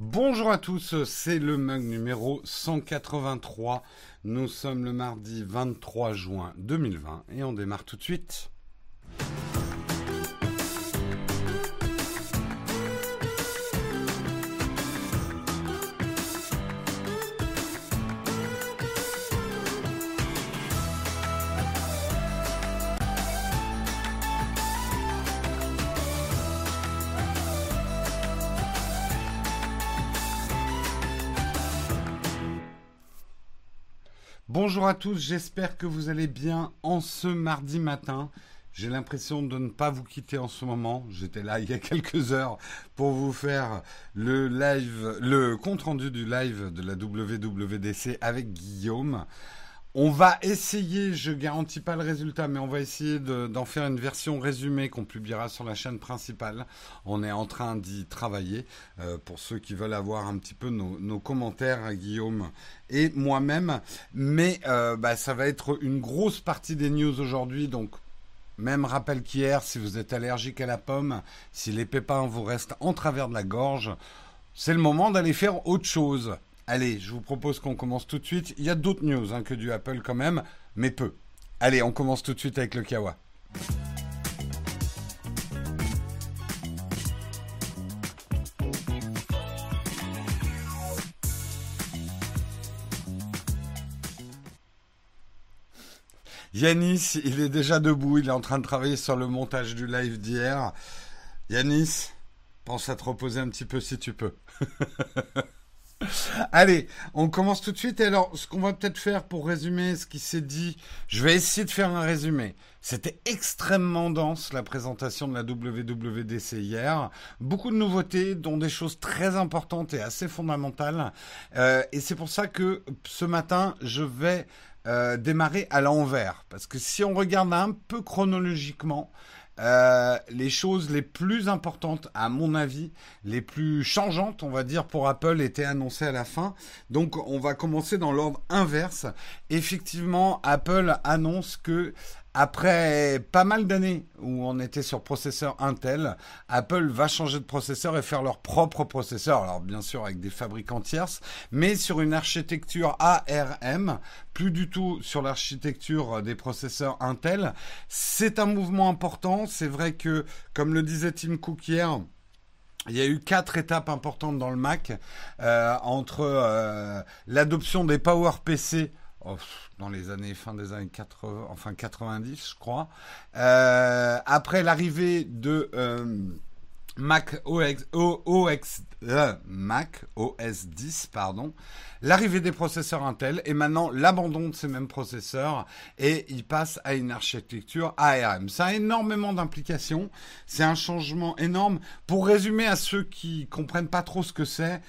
Bonjour à tous, c'est le mug numéro 183. Nous sommes le mardi 23 juin 2020 et on démarre tout de suite. Bonjour à tous, j'espère que vous allez bien en ce mardi matin. J'ai l'impression de ne pas vous quitter en ce moment. J'étais là il y a quelques heures pour vous faire le live, le compte rendu du live de la WWDC avec Guillaume. On va essayer, je garantis pas le résultat, mais on va essayer d'en faire une version résumée qu'on publiera sur la chaîne principale. On est en train d'y travailler euh, pour ceux qui veulent avoir un petit peu nos, commentaires Guillaume et moi-même. Mais euh, bah, ça va être une grosse partie des news aujourd'hui, donc même rappel qu'hier, si vous êtes allergique à la pomme, si les pépins vous restent en travers de la gorge, c'est le moment d'aller faire autre chose. Allez, je vous propose qu'on commence tout de suite. Il y a d'autres news hein, que du Apple quand même, mais peu. Allez, on commence tout de suite avec le Kawa. Yanis, il est déjà debout, il est en train de travailler sur le montage du live d'hier. Yanis, pense à te reposer un petit peu si tu peux. Allez, on commence tout de suite. Et alors, ce qu'on va peut-être faire pour résumer ce qui s'est dit, je vais essayer de faire un résumé. C'était extrêmement dense la présentation de la WWDC hier. Beaucoup de nouveautés, dont des choses très importantes et assez fondamentales. Euh, et c'est pour ça que ce matin, je vais euh, démarrer à l'envers. Parce que si on regarde un peu chronologiquement, euh, les choses les plus importantes, à mon avis, les plus changeantes, on va dire, pour Apple étaient annoncées à la fin. Donc, on va commencer dans l'ordre inverse. Effectivement, Apple annonce que après pas mal d'années où on était sur processeur Intel, Apple va changer de processeur et faire leur propre processeur. Alors bien sûr avec des fabricants tierces, mais sur une architecture ARM, plus du tout sur l'architecture des processeurs Intel. C'est un mouvement important. C'est vrai que, comme le disait Tim Cook hier, il y a eu quatre étapes importantes dans le Mac euh, entre euh, l'adoption des PowerPC Oh, dans les années fin des années 80, enfin 90, je crois. Euh, après l'arrivée de euh, Mac OS, euh, Mac OS 10, pardon, l'arrivée des processeurs Intel et maintenant l'abandon de ces mêmes processeurs et il passe à une architecture ARM. Ça a énormément d'implications. C'est un changement énorme. Pour résumer à ceux qui comprennent pas trop ce que c'est,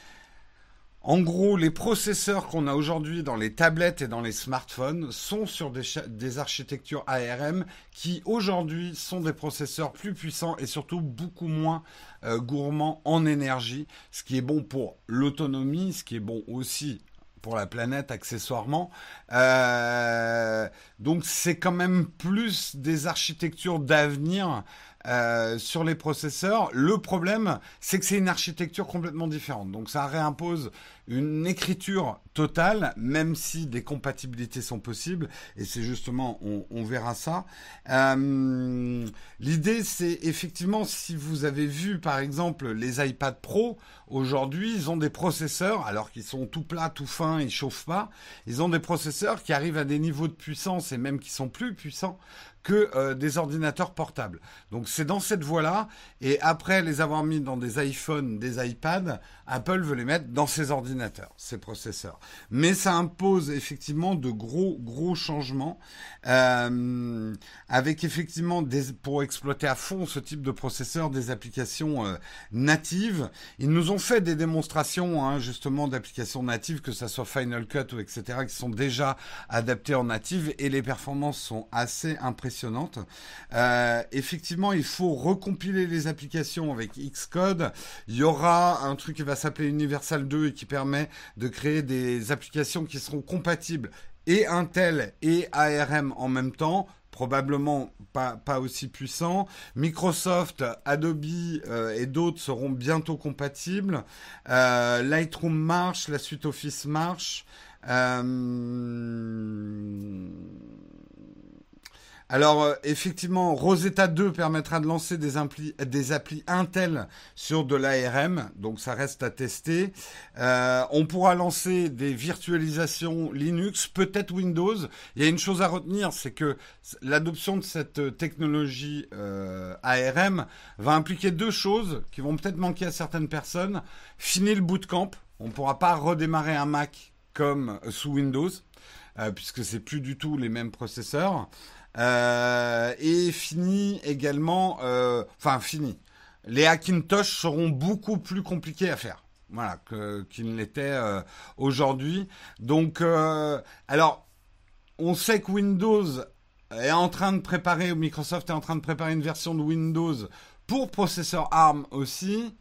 en gros, les processeurs qu'on a aujourd'hui dans les tablettes et dans les smartphones sont sur des, architectures ARM qui aujourd'hui sont des processeurs plus puissants et surtout beaucoup moins euh, gourmands en énergie, ce qui est bon pour l'autonomie, ce qui est bon aussi pour la planète accessoirement. Euh, donc c'est quand même plus des architectures d'avenir euh, sur les processeurs. Le problème, c'est que c'est une architecture complètement différente. Donc ça réimpose une écriture totale, même si des compatibilités sont possibles. Et c'est justement, on, verra ça. Euh, l'idée, c'est effectivement, si vous avez vu par exemple les iPad Pro, aujourd'hui, ils ont des processeurs, alors qu'ils sont tout plats, tout fins, ils chauffent pas. Ils ont des processeurs qui arrivent à des niveaux de puissance et même qui sont plus puissants que euh, des ordinateurs portables. Donc c'est dans cette voie-là. Et après les avoir mis dans des iPhones, des iPads, Apple veut les mettre dans ses ordinateurs, ses processeurs. Mais ça impose effectivement de gros gros changements euh, avec effectivement des, pour exploiter à fond ce type de processeur des applications euh, natives. Ils nous ont fait des démonstrations hein, justement d'applications natives, que ça soit Final Cut ou etc., qui sont déjà adaptées en native et les performances sont assez impressionnantes euh, effectivement, il faut recompiler les applications avec Xcode. Il y aura un truc qui va s'appeler Universal 2 et qui permet de créer des applications qui seront compatibles et Intel et ARM en même temps probablement pas, pas aussi puissant. Microsoft, Adobe et d'autres seront bientôt compatibles. Lightroom marche, la suite Office marche. Alors euh, effectivement, Rosetta 2 permettra de lancer des, applis Intel sur de l'ARM, donc ça reste à tester. Euh, on pourra lancer des virtualisations Linux, peut-être Windows. Il y a une chose à retenir, c'est que l'adoption de cette technologie euh, ARM va impliquer deux choses qui vont peut-être manquer à certaines personnes. Fini le bootcamp, on ne pourra pas redémarrer un Mac comme sous Windows, puisque c'est plus du tout les mêmes processeurs. Euh, et fini également, euh, enfin fini. Les Hackintosh seront beaucoup plus compliqués à faire, voilà, qu'ils ne l'étaient euh, aujourd'hui. Donc, alors, on sait que Windows est en train de préparer, Microsoft est en train de préparer une version de Windows pour processeur ARM aussi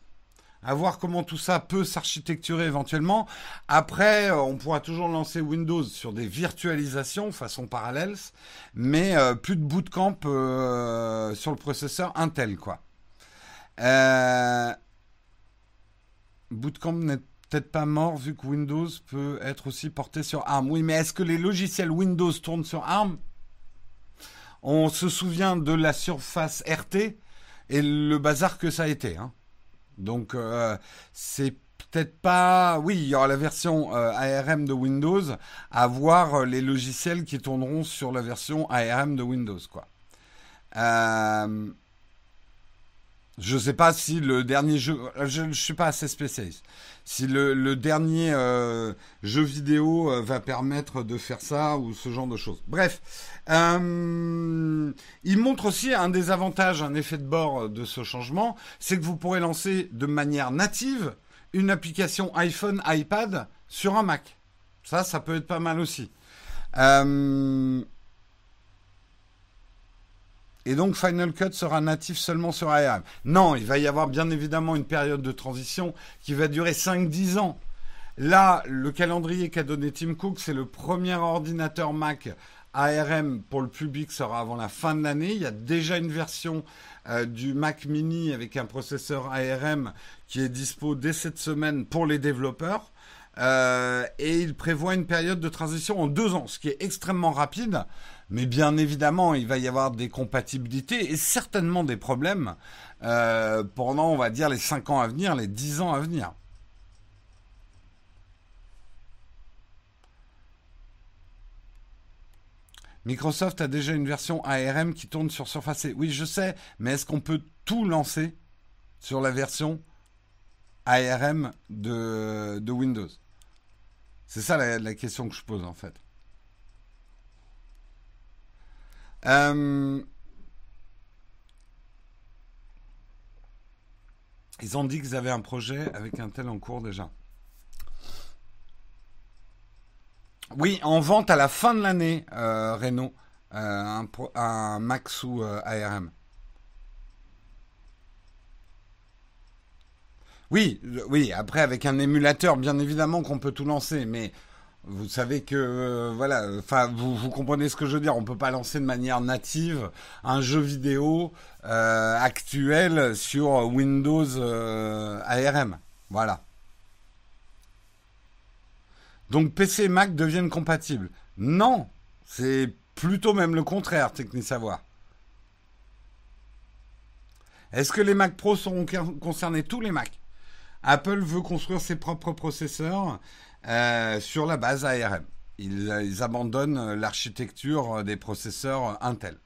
à voir comment tout ça peut s'architecturer éventuellement. Après, euh, on pourra toujours lancer Windows sur des virtualisations façon parallèle, mais euh, plus de bootcamp euh, sur le processeur Intel, quoi. bootcamp n'est peut-être pas mort vu que Windows peut être aussi porté sur ARM. Oui, mais est-ce que les logiciels Windows tournent sur ARM? On se souvient de la surface RT et le bazar que ça a été. Hein. Donc euh, c'est peut-être pas. Oui, il y aura la version euh, ARM de Windows, à voir euh, les logiciels qui tourneront sur la version ARM de Windows, quoi. Je ne sais pas si le dernier jeu, je ne suis pas assez spécialiste, si le, dernier euh, jeu vidéo euh, va permettre de faire ça ou ce genre de choses. Bref, euh, il montre aussi un des avantages, un effet de bord de ce changement, c'est que vous pourrez lancer de manière native une application iPhone, iPad sur un Mac. Ça, ça peut être pas mal aussi. Et donc Final Cut sera natif seulement sur ARM. Non, il va y avoir bien évidemment une période de transition qui va durer 5-10 ans. Là, le calendrier qu'a donné Tim Cook, c'est le premier ordinateur Mac ARM pour le public sera avant la fin de l'année. Il y a déjà une version euh, du Mac mini avec un processeur ARM qui est dispo dès cette semaine pour les développeurs. Euh, et il prévoit une période de transition en deux ans, ce qui est extrêmement rapide. Mais bien évidemment, il va y avoir des compatibilités et certainement des problèmes euh, pendant, on va dire, les 5 ans à venir, les 10 ans à venir. Microsoft a déjà une version ARM qui tourne sur Surface. Oui, je sais, mais est-ce qu'on peut tout lancer sur la version ARM de, Windows? C'est ça la question que je pose en fait. Euh, ils ont dit qu'ils avaient un projet avec un tel en cours déjà. Oui, en vente à la fin de l'année, euh, Renault, euh, un, Mac sous ARM. Oui, oui, après avec un émulateur, bien évidemment qu'on peut tout lancer, mais vous savez que euh, voilà, enfin vous, comprenez ce que je veux dire. On peut pas lancer de manière native un jeu vidéo euh, actuel sur Windows euh, ARM. Voilà. Donc PC et Mac deviennent compatibles. Non, c'est plutôt même le contraire, Technique Savoir. Est-ce que les Mac Pro seront concernés? Tous les Mac. Apple veut construire ses propres processeurs euh, sur la base ARM. Ils, abandonnent l'architecture des processeurs Intel.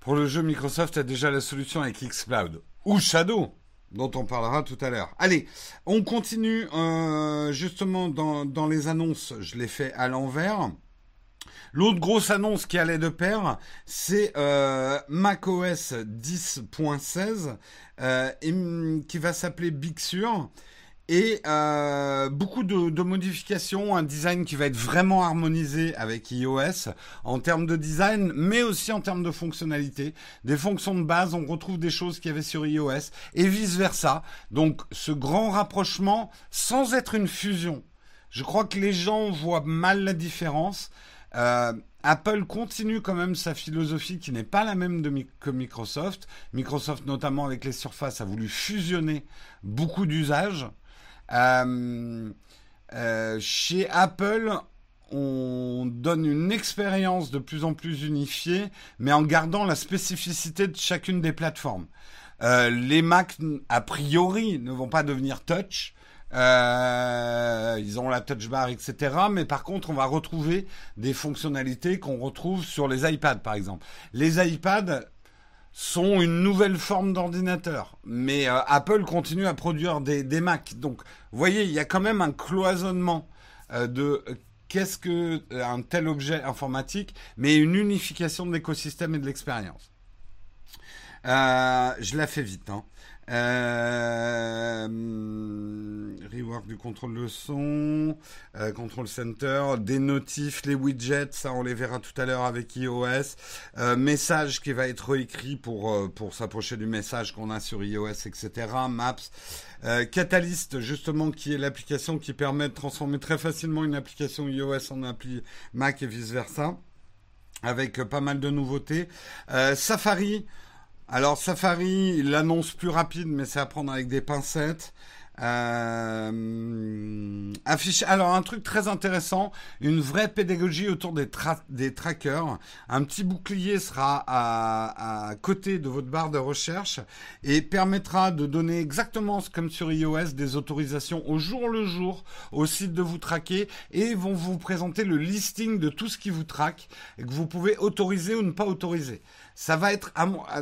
Pour le jeu, Microsoft a déjà la solution avec Xcloud ou Shadow, dont on parlera tout à l'heure. Allez, on continue euh, justement dans, les annonces. Je l'ai fait à l'envers. L'autre grosse annonce qui allait de pair, c'est euh, macOS 10.16 euh, qui va s'appeler Big Sur. Et euh, beaucoup de, modifications, un design qui va être vraiment harmonisé avec iOS en termes de design, mais aussi en termes de fonctionnalité. Des fonctions de base, on retrouve des choses qu'il y sur iOS et vice-versa. Donc ce grand rapprochement sans être une fusion. Je crois que les gens voient mal la différence. Euh, Apple continue quand même sa philosophie qui n'est pas la même que Microsoft. Microsoft, notamment avec les surfaces, a voulu fusionner beaucoup d'usages. Euh, euh, chez Apple, on donne une expérience de plus en plus unifiée, mais en gardant la spécificité de chacune des plateformes. Les Mac, a priori, ne vont pas devenir touch. Euh, ils ont la touch bar, etc. Mais par contre, on va retrouver des fonctionnalités qu'on retrouve sur les iPads, par exemple. Les iPads sont une nouvelle forme d'ordinateur, mais euh, Apple continue à produire des, des Mac. Donc, vous voyez, il y a quand même un cloisonnement euh, de qu'est-ce que un tel objet informatique, mais une unification de l'écosystème et de l'expérience. je la fais vite. Hein. Euh, rework du contrôle de son, euh, control center, des notifs, les widgets, ça on les verra tout à l'heure avec iOS. Euh, message qui va être réécrit pour pour s'approcher du message qu'on a sur iOS, etc. Maps, Catalyst justement qui est l'application qui permet de transformer très facilement une application iOS en appli Mac et vice versa, avec pas mal de nouveautés. Safari. Alors Safari, l'annonce plus rapide, mais c'est à prendre avec des pincettes. Euh, affiche. Alors un truc très intéressant, une vraie pédagogie autour des, des trackers. Un petit bouclier sera à, à, côté de votre barre de recherche et permettra de donner exactement comme sur iOS des autorisations au jour le jour au site de vous traquer et vont vous présenter le listing de tout ce qui vous traque et que vous pouvez autoriser ou ne pas autoriser ça va être,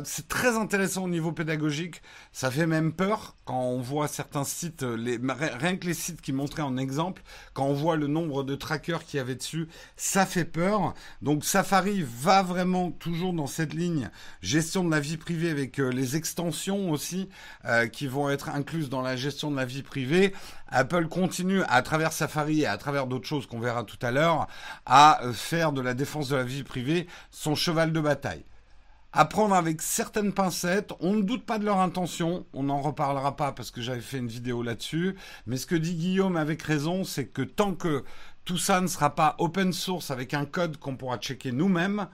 c'est très intéressant au niveau pédagogique. Ça fait même peur quand on voit certains sites, les, rien que les sites qui montraient en exemple, quand on voit le nombre de trackers qu'il y avait dessus, ça fait peur. Donc Safari va vraiment toujours dans cette ligne gestion de la vie privée avec euh, les extensions aussi euh, qui vont être incluses dans la gestion de la vie privée. Apple continue à travers Safari et à travers d'autres choses qu'on verra tout à l'heure à euh, faire de la défense de la vie privée son cheval de bataille à prendre avec certaines pincettes. On ne doute pas de leur intention. On n'en reparlera pas parce que j'avais fait une vidéo là-dessus. Mais ce que dit Guillaume avec raison, c'est que tant que tout ça ne sera pas open source avec un code qu'on pourra checker nous-mêmes,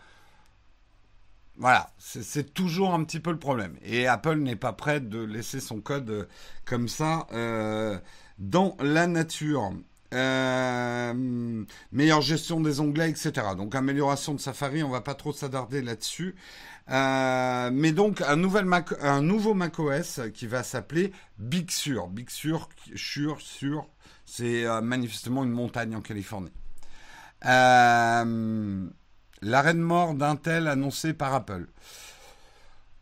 voilà, c'est toujours un petit peu le problème. Et Apple n'est pas prêt de laisser son code euh, comme ça euh, dans la nature. Euh, meilleure gestion des onglets, etc. Donc amélioration de Safari, on va pas trop s'attarder là-dessus. Euh, mais donc un, nouvel Mac, un nouveau macOS qui va s'appeler Big Sur. Big Sur, Sur, Sur, c'est euh, manifestement une montagne en Californie. Euh, L'arrêt de mort d'Intel annoncé par Apple.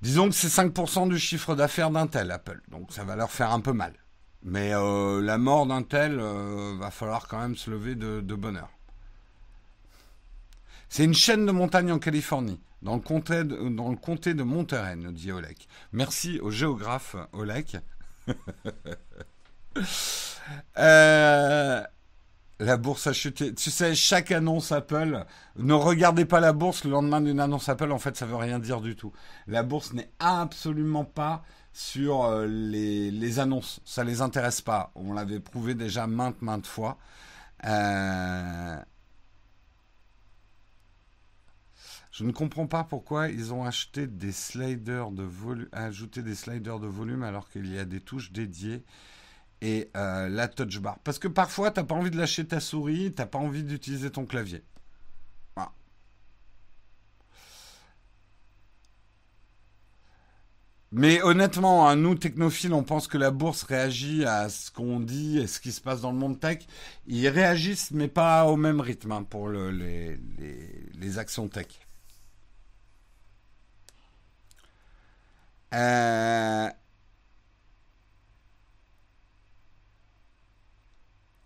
Disons que c'est 5% du chiffre d'affaires d'Intel, Apple. Donc ça va leur faire un peu mal. Mais la mort d'Intel, va falloir quand même se lever de, de bonheur. C'est une chaîne de montagnes en Californie dans le comté de, dans le comté de Monterey, dit Olek. Merci au géographe Olek. euh, la bourse a chuté. Tu sais, chaque annonce Apple, ne regardez pas la bourse le lendemain d'une annonce Apple, en fait, ça veut rien dire du tout. La bourse n'est absolument pas sur euh, les, annonces. Ça les intéresse pas. On l'avait prouvé déjà maintes, maintes fois. Euh, Je ne comprends pas pourquoi ils ont acheté des sliders de ajouté des sliders de volume alors qu'il y a des touches dédiées et euh, la touch bar. Parce que parfois, tu n'as pas envie de lâcher ta souris, tu n'as pas envie d'utiliser ton clavier. Mais honnêtement, hein, nous, technophiles, on pense que la bourse réagit à ce qu'on dit et ce qui se passe dans le monde tech. Ils réagissent, mais pas au même rythme hein, pour les actions tech. Euh,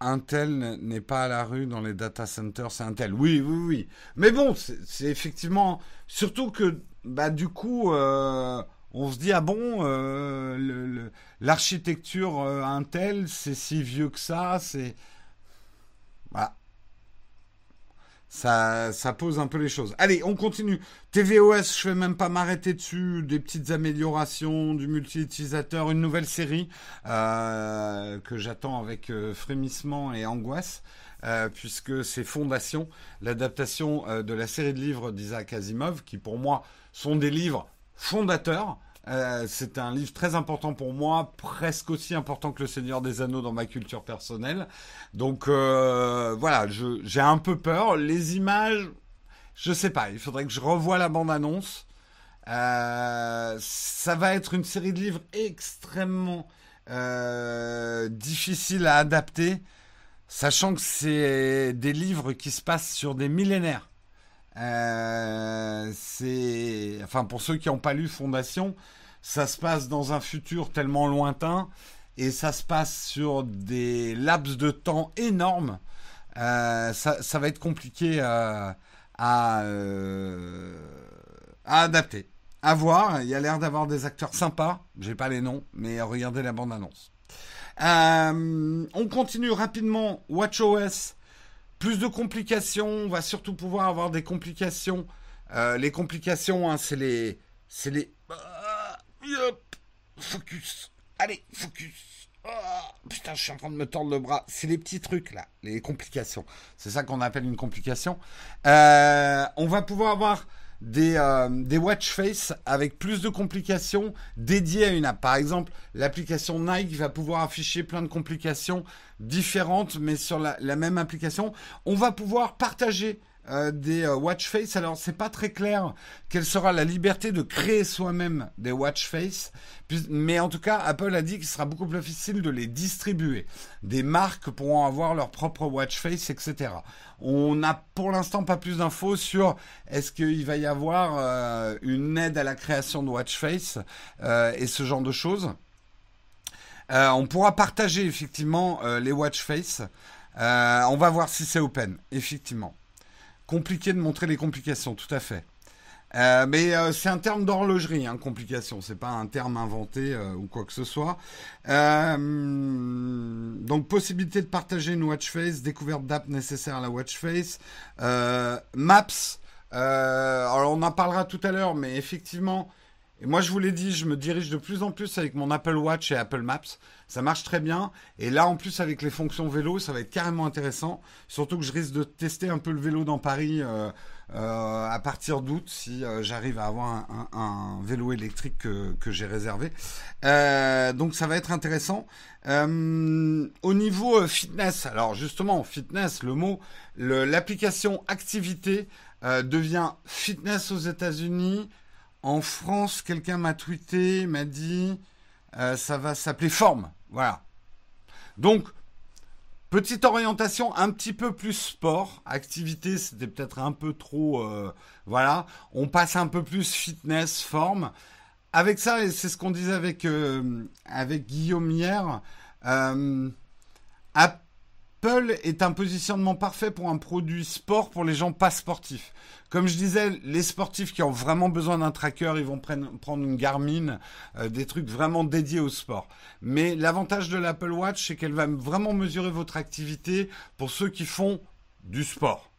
Intel n'est pas à la rue dans les data centers, c'est Intel. Oui, oui, oui. Mais bon, c'est effectivement, surtout que, bah, du coup, euh, on se dit ah bon, euh, l'architecture Intel, c'est si vieux que ça, c'est, voilà. Ça, pose un peu les choses. Allez, on continue. TVOS, je vais même pas m'arrêter dessus. Des petites améliorations, du multi-utilisateur, une nouvelle série euh, que j'attends avec euh, frémissement et angoisse. Euh, puisque c'est Fondation, l'adaptation de la série de livres d'Isaac Asimov, qui pour moi sont des livres fondateurs euh, c'est un livre très important pour moi, presque aussi important que Le Seigneur des Anneaux dans ma culture personnelle. Donc euh, voilà, j'ai un peu peur. Les images, je sais pas, il faudrait que je revoie la bande-annonce. Euh, ça va être une série de livres extrêmement difficile à adapter, sachant que c'est des livres qui se passent sur des millénaires. C'est, enfin, pour ceux qui n'ont pas lu Fondation, ça se passe dans un futur tellement lointain et ça se passe sur des laps de temps énormes. Euh, ça, va être compliqué euh, à, euh, à, adapter. À voir, il y a l'air d'avoir des acteurs sympas. J'ai pas les noms, mais regardez la bande-annonce. on continue rapidement. WatchOS, plus de complications. On va surtout pouvoir avoir des complications. les complications, hein, c'est les, c'est les focus. Allez, focus. Oh, putain, je suis en train de me tordre le bras. C'est les petits trucs là, les complications. C'est ça qu'on appelle une complication. Euh, on va pouvoir avoir des, euh, des watch face avec plus de complications dédiées à une app. Par exemple, l'application Nike va pouvoir afficher plein de complications différentes, mais sur la, la même application. On va pouvoir partager euh, des euh, watch face. Alors c'est pas très clair quelle sera la liberté de créer soi-même des watch face, mais en tout cas Apple a dit qu'il sera beaucoup plus difficile de les distribuer. Des marques pourront avoir leur propre watch face, etc. On n'a pour l'instant pas plus d'infos sur est-ce qu'il va y avoir euh, une aide à la création de watch face et ce genre de choses. on pourra partager effectivement les watch face. on va voir si c'est open, effectivement compliqué de montrer les complications, tout à fait. Euh, mais euh, c'est un terme d'horlogerie, hein, complication. C'est pas un terme inventé euh, ou quoi que ce soit. donc possibilité de partager une watch face, découverte d'app nécessaire à la watch face, maps. alors on en parlera tout à l'heure, mais effectivement, et moi, je vous l'ai dit, je me dirige de plus en plus avec mon Apple Watch et Apple Maps. Ça marche très bien. Et là, en plus, avec les fonctions vélo, ça va être carrément intéressant. Surtout que je risque de tester un peu le vélo dans Paris euh, euh, à partir d'août, si euh, j'arrive à avoir un, vélo électrique que, j'ai réservé. donc, ça va être intéressant. au niveau fitness, alors justement, fitness, le mot, l'application activité devient fitness aux États-Unis en France, quelqu'un m'a tweeté, m'a dit, euh, ça va s'appeler forme. Voilà. Donc, petite orientation un petit peu plus sport. Activité, c'était peut-être un peu trop. Euh, voilà. On passe un peu plus fitness, forme. Avec ça, et c'est ce qu'on disait avec, euh, avec Guillaume hier, Apple est un positionnement parfait pour un produit sport pour les gens pas sportifs. Comme je disais, les sportifs qui ont vraiment besoin d'un tracker, ils vont prendre une Garmin, euh, des trucs vraiment dédiés au sport. Mais l'avantage de l'Apple Watch, c'est qu'elle va vraiment mesurer votre activité pour ceux qui font du sport.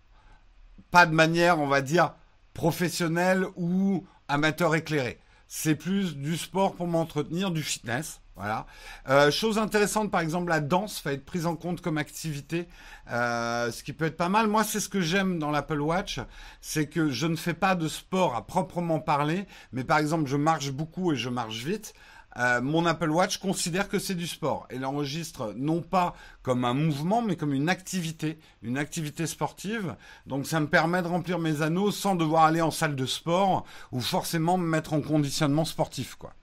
Pas de manière, on va dire, professionnelle ou amateur éclairé. C'est plus du sport pour m'entretenir, du fitness. Voilà. Euh, chose intéressante, par exemple, la danse va être prise en compte comme activité, euh, ce qui peut être pas mal. Moi, c'est ce que j'aime dans l'Apple Watch, c'est que je ne fais pas de sport à proprement parler, mais par exemple, je marche beaucoup et je marche vite. Euh, mon Apple Watch considère que c'est du sport et l'enregistre non pas comme un mouvement, mais comme une activité, une activité sportive. Donc ça me permet de remplir mes anneaux sans devoir aller en salle de sport ou forcément me mettre en conditionnement sportif, quoi.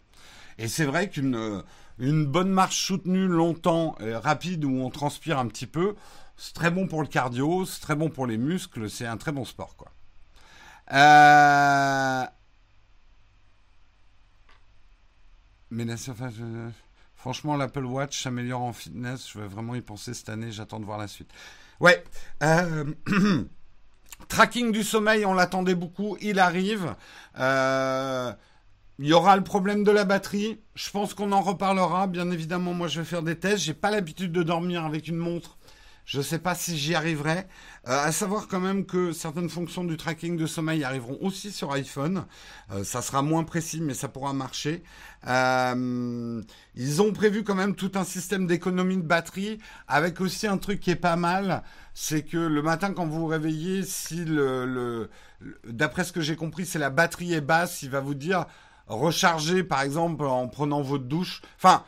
Et c'est vrai qu'une une bonne marche soutenue longtemps, et rapide, où on transpire un petit peu, c'est très bon pour le cardio, c'est très bon pour les muscles, c'est un très bon sport, quoi. Euh... Mais la surface, franchement, l'Apple Watch s'améliore en fitness. Je vais vraiment y penser cette année. J'attends de voir la suite. Ouais. Euh... Tracking du sommeil, on l'attendait beaucoup. Il arrive. Euh... Il y aura le problème de la batterie. Je pense qu'on en reparlera. Bien évidemment, moi, je vais faire des tests. J'ai pas l'habitude de dormir avec une montre Je ne sais pas si j'y arriverai. Euh, à savoir quand même que certaines fonctions du tracking de sommeil arriveront aussi sur iPhone. Euh, ça sera moins précis, mais ça pourra marcher. Euh, ils ont prévu quand même tout un système d'économie de batterie, avec aussi un truc qui est pas mal, c'est que le matin quand vous vous réveillez, si le, le d'après ce que j'ai compris, c'est la batterie est basse, il va vous dire recharger par exemple en prenant votre douche. Enfin,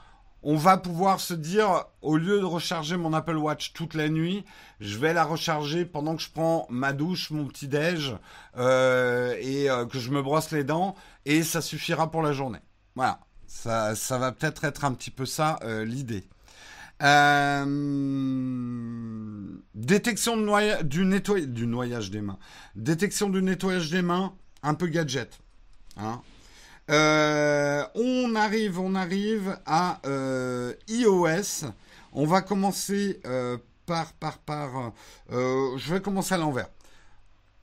on va pouvoir se dire, au lieu de recharger mon Apple Watch toute la nuit, je vais la recharger pendant que je prends ma douche, mon petit déj, euh, et euh, que je me brosse les dents, et ça suffira pour la journée. Voilà, ça, va peut-être être un petit peu ça euh, l'idée. détection du, nettoyage, du noyage des mains. Détection du nettoyage des mains, un peu gadget. Hein euh, on arrive, on arrive à euh, iOS. On va commencer euh, par, par, par. je vais commencer à l'envers.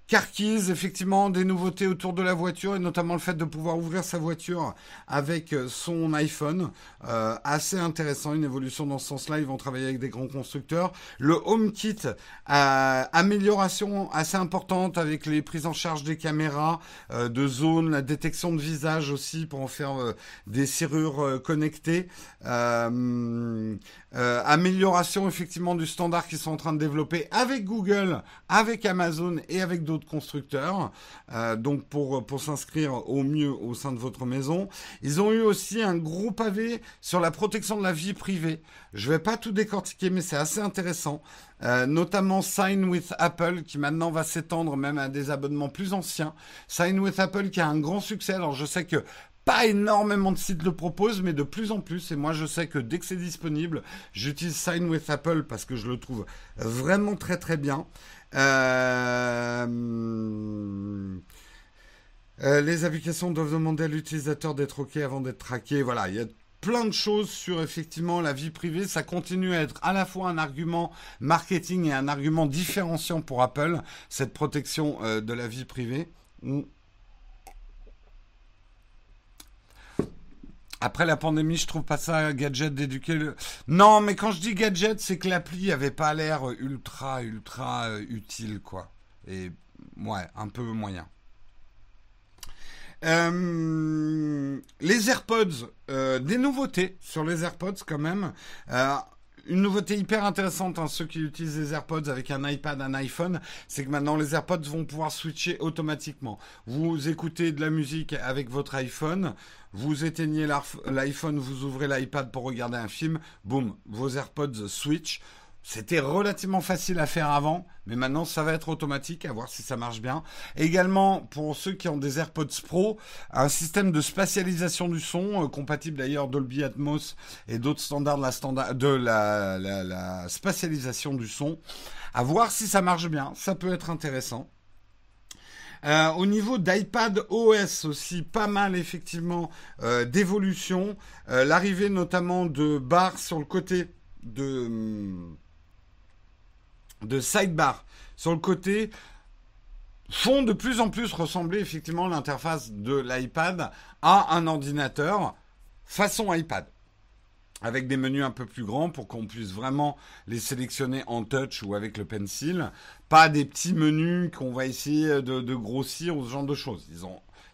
Carkeys, effectivement, des nouveautés autour de la voiture et notamment le fait de pouvoir ouvrir sa voiture avec euh, son iPhone. Euh, assez intéressant, une évolution dans ce sens-là. Ils vont travailler avec des grands constructeurs. Le HomeKit, euh, amélioration assez importante avec les prises en charge des caméras euh, de zone, la détection de visage aussi pour en faire des serrures connectées. amélioration effectivement du standard qu'ils sont en train de développer avec Google, avec Amazon et avec d'autres constructeurs, euh, donc pour, pour s'inscrire au mieux au sein de votre maison. Ils ont eu aussi un gros pavé sur la protection de la vie privée. Je vais pas tout décortiquer, mais c'est assez intéressant. Euh, notamment Sign with Apple, qui maintenant va s'étendre même à des abonnements plus anciens. Sign with Apple qui a un grand succès. Alors je sais que pas énormément de sites le proposent, mais de plus en plus. Et moi, je sais que dès que c'est disponible, j'utilise Sign with Apple parce que je le trouve vraiment très très bien. Euh, euh, les applications doivent demander à l'utilisateur d'être OK avant d'être traqué. Voilà, il y a plein de choses sur effectivement la vie privée. Ça continue à être à la fois un argument marketing et un argument différenciant pour Apple, cette protection euh, de la vie privée. Après la pandémie, je trouve pas ça gadget d'éduquer le. Non, mais quand je dis gadget, c'est que l'appli avait pas l'air ultra, ultra euh, utile, quoi. Et ouais, un peu moyen. Euh, les AirPods, euh, des nouveautés sur les AirPods quand même. Une nouveauté hyper intéressante, hein, ceux qui utilisent les AirPods avec un iPad, un iPhone, c'est que maintenant les AirPods vont pouvoir switcher automatiquement. Vous écoutez de la musique avec votre iPhone, vous éteignez l'iPhone, vous ouvrez l'iPad pour regarder un film, boum, vos AirPods switch. C'était relativement facile à faire avant, mais maintenant ça va être automatique, à voir si ça marche bien. Également, pour ceux qui ont des AirPods Pro, un système de spatialisation du son, euh, compatible d'ailleurs Dolby Atmos et d'autres standards de, la, de la, spatialisation du son. À voir si ça marche bien, ça peut être intéressant. Euh, au niveau d'iPad OS aussi, pas mal effectivement euh, d'évolution. L'arrivée notamment de barres sur le côté de, de sidebar sur le côté font de plus en plus ressembler effectivement l'interface de l'iPad à un ordinateur façon iPad avec des menus un peu plus grands pour qu'on puisse vraiment les sélectionner en touch ou avec le pencil. Pas des petits menus qu'on va essayer de, grossir ou ce genre de choses.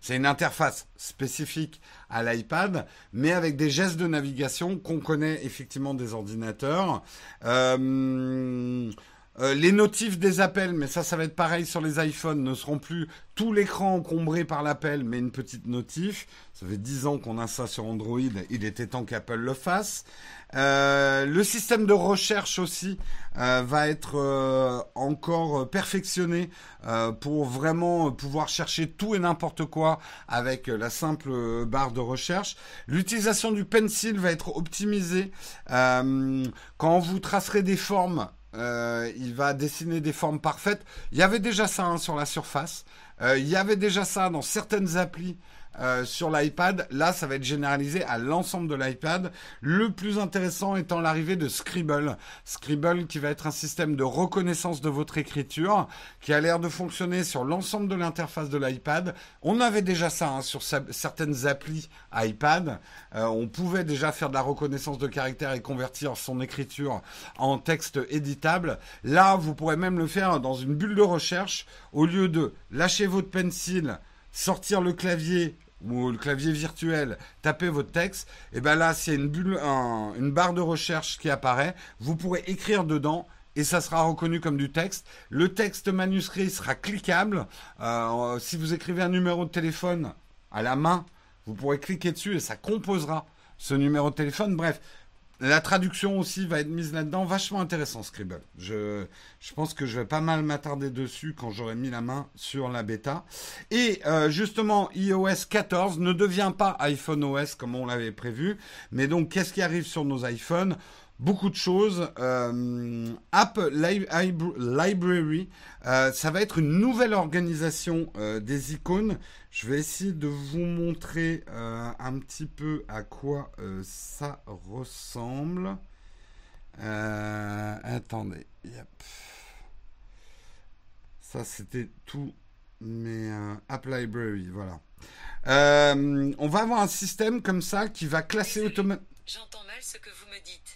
c'est une interface spécifique à l'iPad, mais avec des gestes de navigation qu'on connaît effectivement des ordinateurs. Euh, euh, les notifs des appels, mais ça, ça va être pareil sur les iPhones, ne seront plus tout l'écran encombré par l'appel, mais une petite notif. Ça fait 10 ans qu'on a ça sur Android, il était temps qu'Apple le fasse. Euh, le système de recherche aussi euh, va être encore perfectionné pour vraiment pouvoir chercher tout et n'importe quoi avec la simple barre de recherche. L'utilisation du pencil va être optimisée. quand vous tracerez des formes, euh, il va dessiner des formes parfaites. Il y avait déjà ça hein, sur la surface. Euh, il y avait déjà ça dans certaines applis euh, sur l'iPad. Là, ça va être généralisé à l'ensemble de l'iPad. Le plus intéressant étant l'arrivée de Scribble. Scribble qui va être un système de reconnaissance de votre écriture qui a l'air de fonctionner sur l'ensemble de l'interface de l'iPad. On avait déjà ça hein, sur certaines applis iPad. Euh, on pouvait déjà faire de la reconnaissance de caractère et convertir son écriture en texte éditable. Là, vous pourrez même le faire dans une bulle de recherche au lieu de lâcher votre pencil, sortir le clavier ou le clavier virtuel, taper votre texte, et bien là, c'est une bulle, une barre de recherche qui apparaît. Vous pourrez écrire dedans et ça sera reconnu comme du texte. Le texte manuscrit sera cliquable. Euh, si vous écrivez un numéro de téléphone à la main, vous pourrez cliquer dessus et ça composera ce numéro de téléphone. Bref, la traduction aussi va être mise là-dedans. Vachement intéressant, Scribble. Je, pense que je vais pas mal m'attarder dessus quand j'aurai mis la main sur la bêta. Et euh, justement, iOS 14 ne devient pas iPhone OS comme on l'avait prévu. Mais donc, qu'est-ce qui arrive sur nos iPhones? Beaucoup de choses. Euh, App Library, euh, ça va être une nouvelle organisation euh, des icônes. Je vais essayer de vous montrer un petit peu à quoi ça ressemble. attendez. Ça, c'était tout. Mais App Library, voilà. on va avoir un système comme ça qui va classer automatiquement. J'entends mal ce que vous me dites.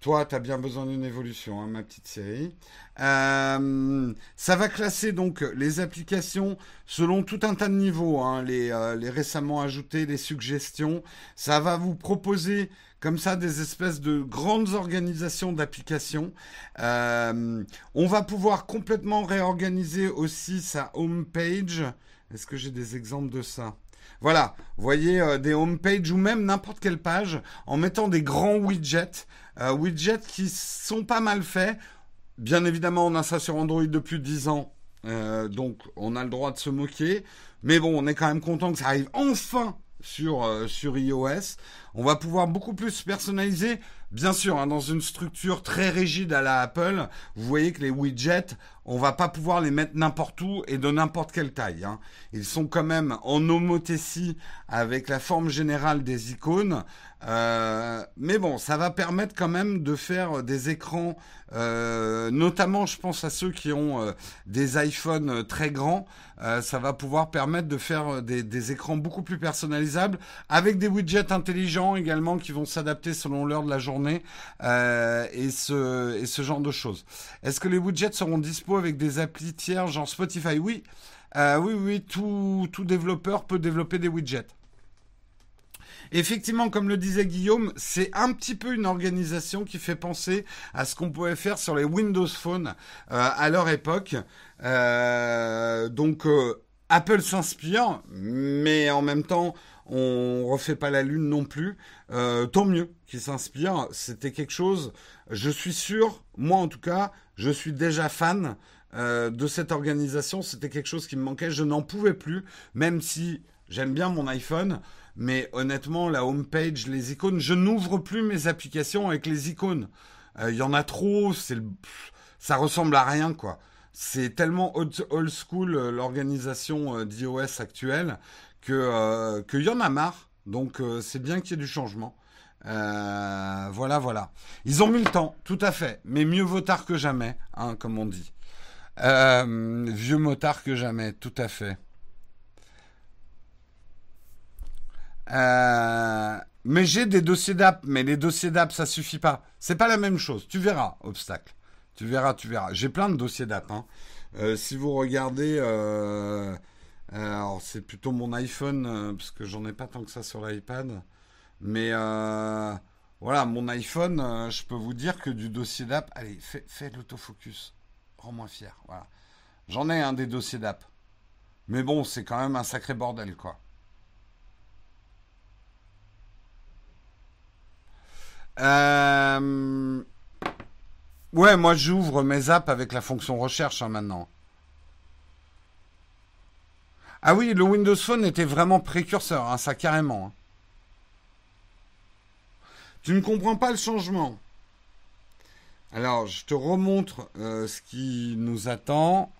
Toi, tu as bien besoin d'une évolution, hein, ma petite série. Euh, ça va classer donc les applications selon tout un tas de niveaux, hein, euh, les, récemment ajoutés, les suggestions. Ça va vous proposer comme ça des espèces de grandes organisations d'applications. Euh, on va pouvoir complètement réorganiser aussi sa home page. Est-ce que j'ai des exemples de ça? Voilà, vous voyez des home pages ou même n'importe quelle page en mettant des grands widgets. Euh, widgets qui sont pas mal faits. Bien évidemment, on a ça sur Android depuis 10 ans. Euh, donc, on a le droit de se moquer. Mais bon, on est quand même content que ça arrive enfin euh, sur iOS. On va pouvoir beaucoup plus personnaliser. Bien sûr, hein, dans une structure très rigide à la Apple, vous voyez que les widgets, on va pas pouvoir les mettre n'importe où et de n'importe quelle taille. Hein. Ils sont quand même en homothétie avec la forme générale des icônes. Euh, mais bon, ça va permettre quand même de faire des écrans, euh, notamment je pense à ceux qui ont euh, des iPhones très grands, ça va pouvoir permettre de faire des, des, écrans beaucoup plus personnalisables avec des widgets intelligents également qui vont s'adapter selon l'heure de la journée et, ce, et ce genre de choses. Est-ce que les widgets seront dispo avec des applis tiers genre Spotify? Oui, oui, oui, tout, développeur peut développer des widgets. Effectivement, comme le disait Guillaume, c'est un petit peu une organisation qui fait penser à ce qu'on pouvait faire sur les Windows Phone euh, à leur époque. Euh, donc euh, Apple s'inspire, mais en même temps, on refait pas la lune non plus. tant mieux qu'il s'inspire. C'était quelque chose. Je suis sûr, moi en tout cas, je suis déjà fan de cette organisation. C'était quelque chose qui me manquait. Je n'en pouvais plus, même si j'aime bien mon iPhone. Mais honnêtement, la home page, les icônes, je n'ouvre plus mes applications avec les icônes. Il euh, y en a trop, c'est ça ressemble à rien quoi. C'est tellement old, school euh, l'organisation euh, d'iOS actuelle que qu'il y en a marre. Donc c'est bien qu'il y ait du changement. voilà, voilà. Ils ont mis le temps, tout à fait. Mais mieux vaut tard que jamais, hein, comme on dit. vieux motard que jamais, tout à fait. Euh, mais j'ai des dossiers d'app, mais les dossiers d'app, ça suffit pas. C'est pas la même chose. Tu verras, obstacle. Tu verras, tu verras. J'ai plein de dossiers d'app. Hein. Euh, si vous regardez, euh, alors c'est plutôt mon iPhone parce que j'en ai pas tant que ça sur l'iPad. Mais voilà, mon iPhone, je peux vous dire que du dossier d'app, allez, fais, l'autofocus. Rends-moi fier. Voilà. J'en ai un des dossiers d'app. Mais bon, c'est quand même un sacré bordel, quoi. Euh... Ouais, moi j'ouvre mes apps avec la fonction recherche hein, maintenant. Ah oui, le Windows Phone était vraiment précurseur, hein, ça carrément. Hein. Tu ne comprends pas le changement. Alors, je te remontre euh, ce qui nous attend.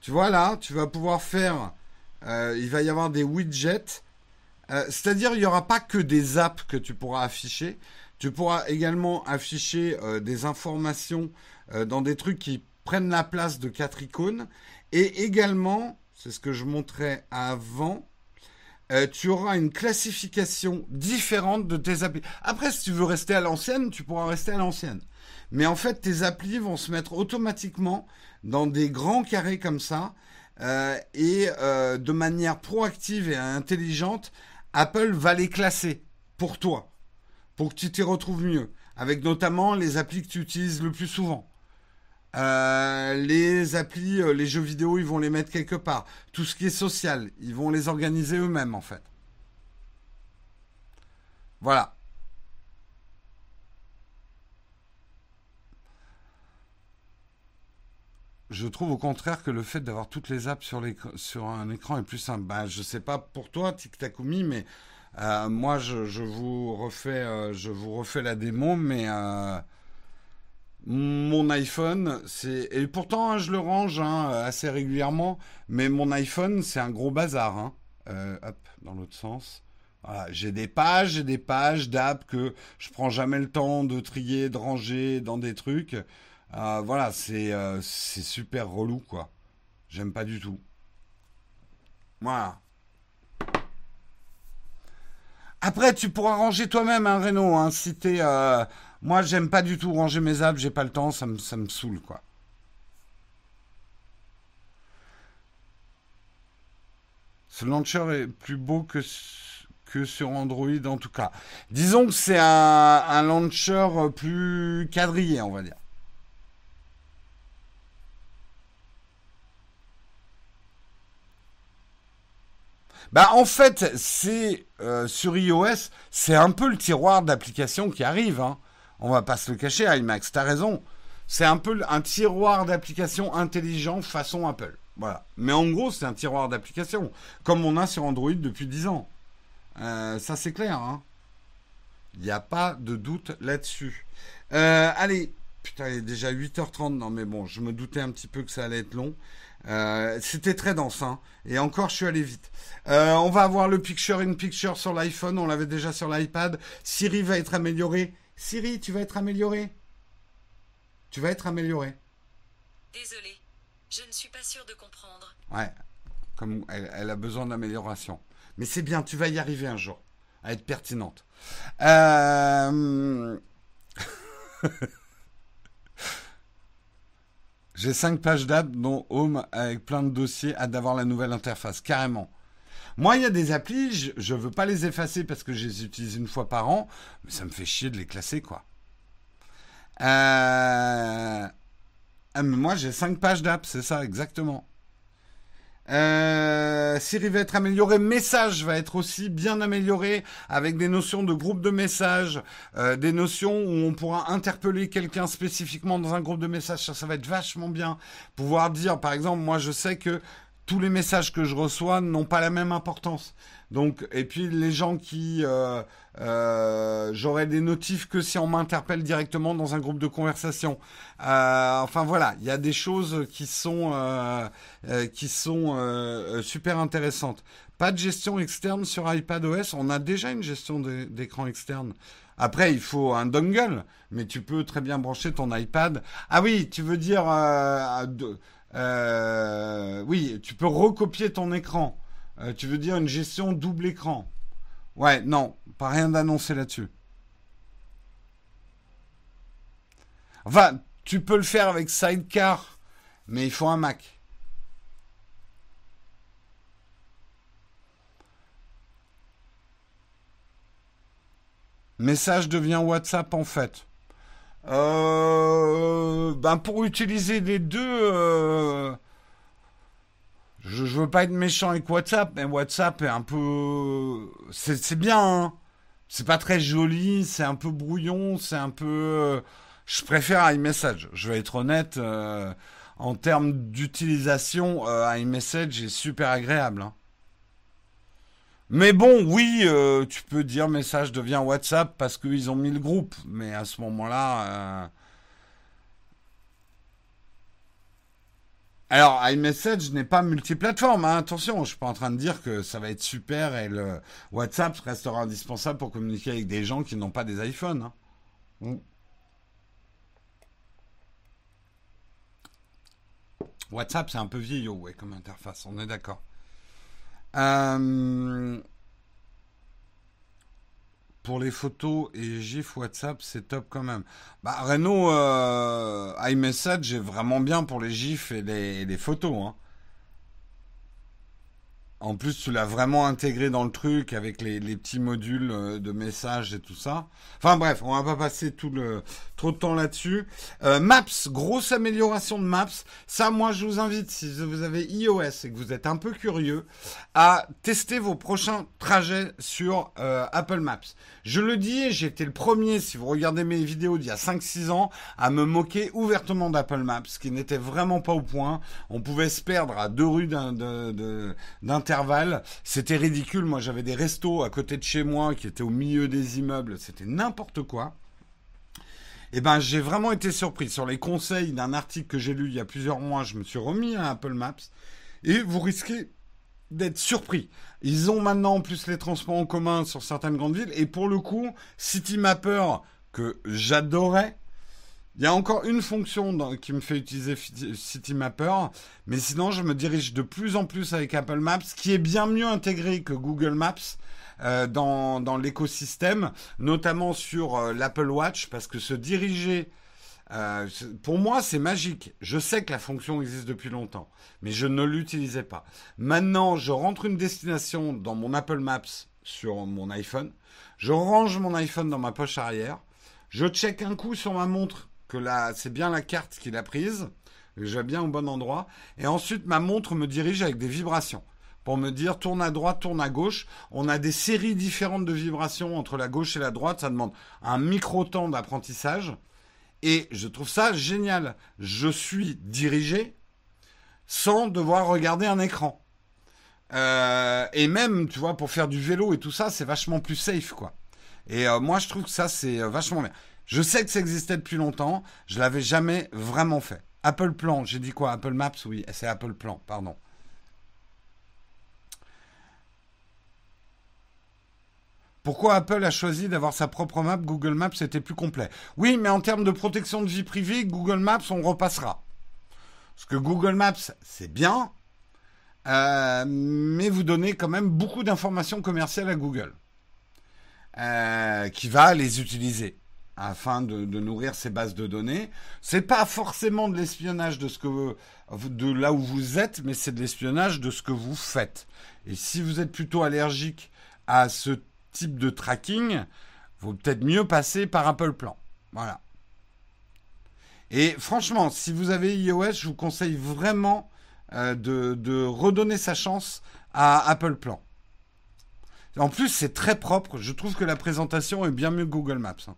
Tu vois là, tu vas pouvoir faire euh, il va y avoir des widgets. Euh, c'est-à-dire, il n'y aura pas que des apps que tu pourras afficher. Tu pourras également afficher des informations dans des trucs qui prennent la place de quatre icônes. Et également, c'est ce que je montrais avant, tu auras une classification différente de tes applis. Après, si tu veux rester à l'ancienne, tu pourras rester à l'ancienne. Mais en fait, tes applis vont se mettre automatiquement dans des grands carrés comme ça. Euh, et euh, de manière proactive et intelligente, Apple va les classer pour toi, pour que tu t'y retrouves mieux, avec notamment les applis que tu utilises le plus souvent. Euh, les applis, les jeux vidéo, ils vont les mettre quelque part. Tout ce qui est social, ils vont les organiser eux-mêmes en fait. Voilà. je trouve au contraire que le fait d'avoir toutes les apps sur, un écran est plus simple. Ben, je sais pas pour toi, Tic Takumi, mais euh, moi, je, vous refais, euh, je vous refais la démo, mais euh, mon iPhone, c'est et pourtant hein, je le range hein, assez régulièrement, mais mon iPhone, c'est un gros bazar. Hein. hop, dans l'autre sens. j'ai des pages et des pages d'apps que je prends jamais le temps de trier, de ranger dans des trucs. Euh, voilà, euh, c'est super relou, quoi. J'aime pas du tout. Voilà. Après, tu pourras ranger toi-même, hein, Renault. Si t'es, euh, Moi, j'aime pas du tout ranger mes apps, j'ai pas le temps, ça me, saoule, quoi. Ce launcher est plus beau que, que sur Android, en tout cas. Disons que c'est un, un launcher plus quadrillé, on va dire. Bah en fait, c'est euh, sur iOS, c'est un peu le tiroir d'applications qui arrive. Hein. On va pas se le cacher, IMAX. T'as raison. C'est un peu un tiroir d'applications intelligent façon Apple. Voilà. Mais en gros, c'est un tiroir d'applications, comme on a sur Android depuis 10 ans. Euh, ça, c'est clair. Hein. Il n'y a pas de doute là-dessus. Euh, allez, putain, il est déjà 8h30. Non, mais bon, je me doutais un petit peu que ça allait être long. Euh, c'était très dense, hein. Et encore, je suis allé vite. On va avoir le Picture in Picture sur l'iPhone. On l'avait déjà sur l'iPad. Siri va être amélioré. Siri, tu vas être amélioré. Tu vas être amélioré. Désolé, je ne suis pas sûr de comprendre. Ouais, comme elle, elle a besoin d'amélioration. Mais c'est bien, tu vas y arriver un jour à être pertinente. Euh... J'ai cinq pages d'app, dont Home, avec plein de dossiers, hâte d'avoir la nouvelle interface, carrément. Moi, il y a des applis, je ne veux pas les effacer parce que je les utilise une fois par an, mais ça me fait chier de les classer, quoi. Euh... Mais moi, j'ai cinq pages d'app, c'est ça, exactement. Euh, Siri va être amélioré, message va être aussi bien amélioré avec des notions de groupe de messages, euh, des notions où on pourra interpeller quelqu'un spécifiquement dans un groupe de messages. Ça, ça va être vachement bien. Pouvoir dire, par exemple, moi je sais que tous les messages que je reçois n'ont pas la même importance. Donc, et puis les gens qui, euh, euh, j'aurai des notifs que si on m'interpelle directement dans un groupe de conversation. Euh, enfin voilà, il y a des choses qui sont qui sont super intéressantes. Pas de gestion externe sur iPadOS. On a déjà une gestion d'écran externe. Après, il faut un dongle, mais tu peux très bien brancher ton iPad. Ah oui, tu veux dire, oui, tu peux recopier ton écran. Euh, tu veux dire une gestion double écran Ouais, non, pas rien d'annoncé là-dessus. Enfin, tu peux le faire avec Sidecar, mais il faut un Mac. Message devient WhatsApp en fait. Euh, ben pour utiliser les deux, euh, je, veux pas être méchant avec WhatsApp, mais WhatsApp est un peu, c'est bien. Hein. c'est pas très joli, c'est un peu brouillon, c'est un peu. Je préfère iMessage. Je vais être honnête. Euh, en termes d'utilisation, euh, iMessage est super agréable. Hein. Mais bon, oui, euh, tu peux dire message devient WhatsApp parce qu'ils ont mis le groupe. Mais à ce moment-là, Alors, iMessage n'est pas multiplateforme, hein. attention, je suis pas en train de dire que ça va être super et le WhatsApp restera indispensable pour communiquer avec des gens qui n'ont pas des iPhones. Hein. Mm. WhatsApp, c'est un peu vieillot, ouais, comme interface, on est d'accord. Euh, pour les photos et GIF WhatsApp, c'est top quand même. Bah, Renault euh, iMessage est vraiment bien pour les GIFs et les, photos. Hein. En plus, tu l'as vraiment intégré dans le truc avec les, petits modules euh, de messages et tout ça. Enfin bref, on va pas passer tout le trop de temps là-dessus. Euh, Maps, grosse amélioration de Maps. Ça, moi, je vous invite, si vous avez iOS et que vous êtes un peu curieux, à tester vos prochains trajets sur euh, Apple Maps. Je le dis, j'ai été le premier, si vous regardez mes vidéos d'il y a 5-6 ans, à me moquer ouvertement d'Apple Maps, qui n'était vraiment pas au point. On pouvait se perdre à deux rues d'intervalle. C'était ridicule. Moi, j'avais des restos à côté de chez moi qui étaient au milieu des immeubles. C'était n'importe quoi. Eh ben, j'ai vraiment été surpris. Sur les conseils d'un article que j'ai lu il y a plusieurs mois, je me suis remis à Apple Maps. Et vous risquez d'être surpris. Ils ont maintenant en plus les transports en commun sur certaines grandes villes. Et pour le coup, City Mapper, que j'adorais, il y a encore une fonction qui me fait utiliser City Mapper, mais sinon je me dirige de plus en plus avec Apple Maps, qui est bien mieux intégré que Google Maps euh, dans, dans l'écosystème, notamment sur euh, l'Apple Watch, parce que se diriger euh, pour moi, c'est magique. Je sais que la fonction existe depuis longtemps, mais je ne l'utilisais pas. Maintenant, je rentre une destination dans mon Apple Maps sur mon iPhone. Je range mon iPhone dans ma poche arrière. Je check un coup sur ma montre que là, c'est bien la carte qu'il a prise. J'ai bien au bon endroit. Et ensuite, ma montre me dirige avec des vibrations pour me dire tourne à droite, tourne à gauche. On a des séries différentes de vibrations entre la gauche et la droite. Ça demande un micro temps d'apprentissage. Et je trouve ça génial. Je suis dirigé sans devoir regarder un écran. Euh, et même, tu vois, pour faire du vélo et tout ça, c'est vachement plus safe, quoi. Et euh, moi, je trouve que ça, c'est euh, vachement bien. Je sais que ça existait depuis longtemps, je l'avais jamais vraiment fait. Apple Plan, j'ai dit quoi? Apple Maps, oui, c'est Apple Plan, pardon. Pourquoi Apple a choisi d'avoir sa propre map Google Maps était plus complet? Oui, mais en termes de protection de vie privée, Google Maps, on repassera. Parce que Google Maps, c'est bien, euh, mais vous donnez quand même beaucoup d'informations commerciales à Google, euh, qui va les utiliser afin de, nourrir ses bases de données. C'est pas forcément de l'espionnage de ce que de là où vous êtes, mais c'est de l'espionnage de ce que vous faites. Et si vous êtes plutôt allergique à ce type de tracking, vaut peut-être mieux passer par Apple Plan. Voilà. Et franchement, si vous avez iOS, je vous conseille vraiment euh, de, redonner sa chance à Apple Plan. En plus, c'est très propre. Je trouve que la présentation est bien mieux que Google Maps. Hein.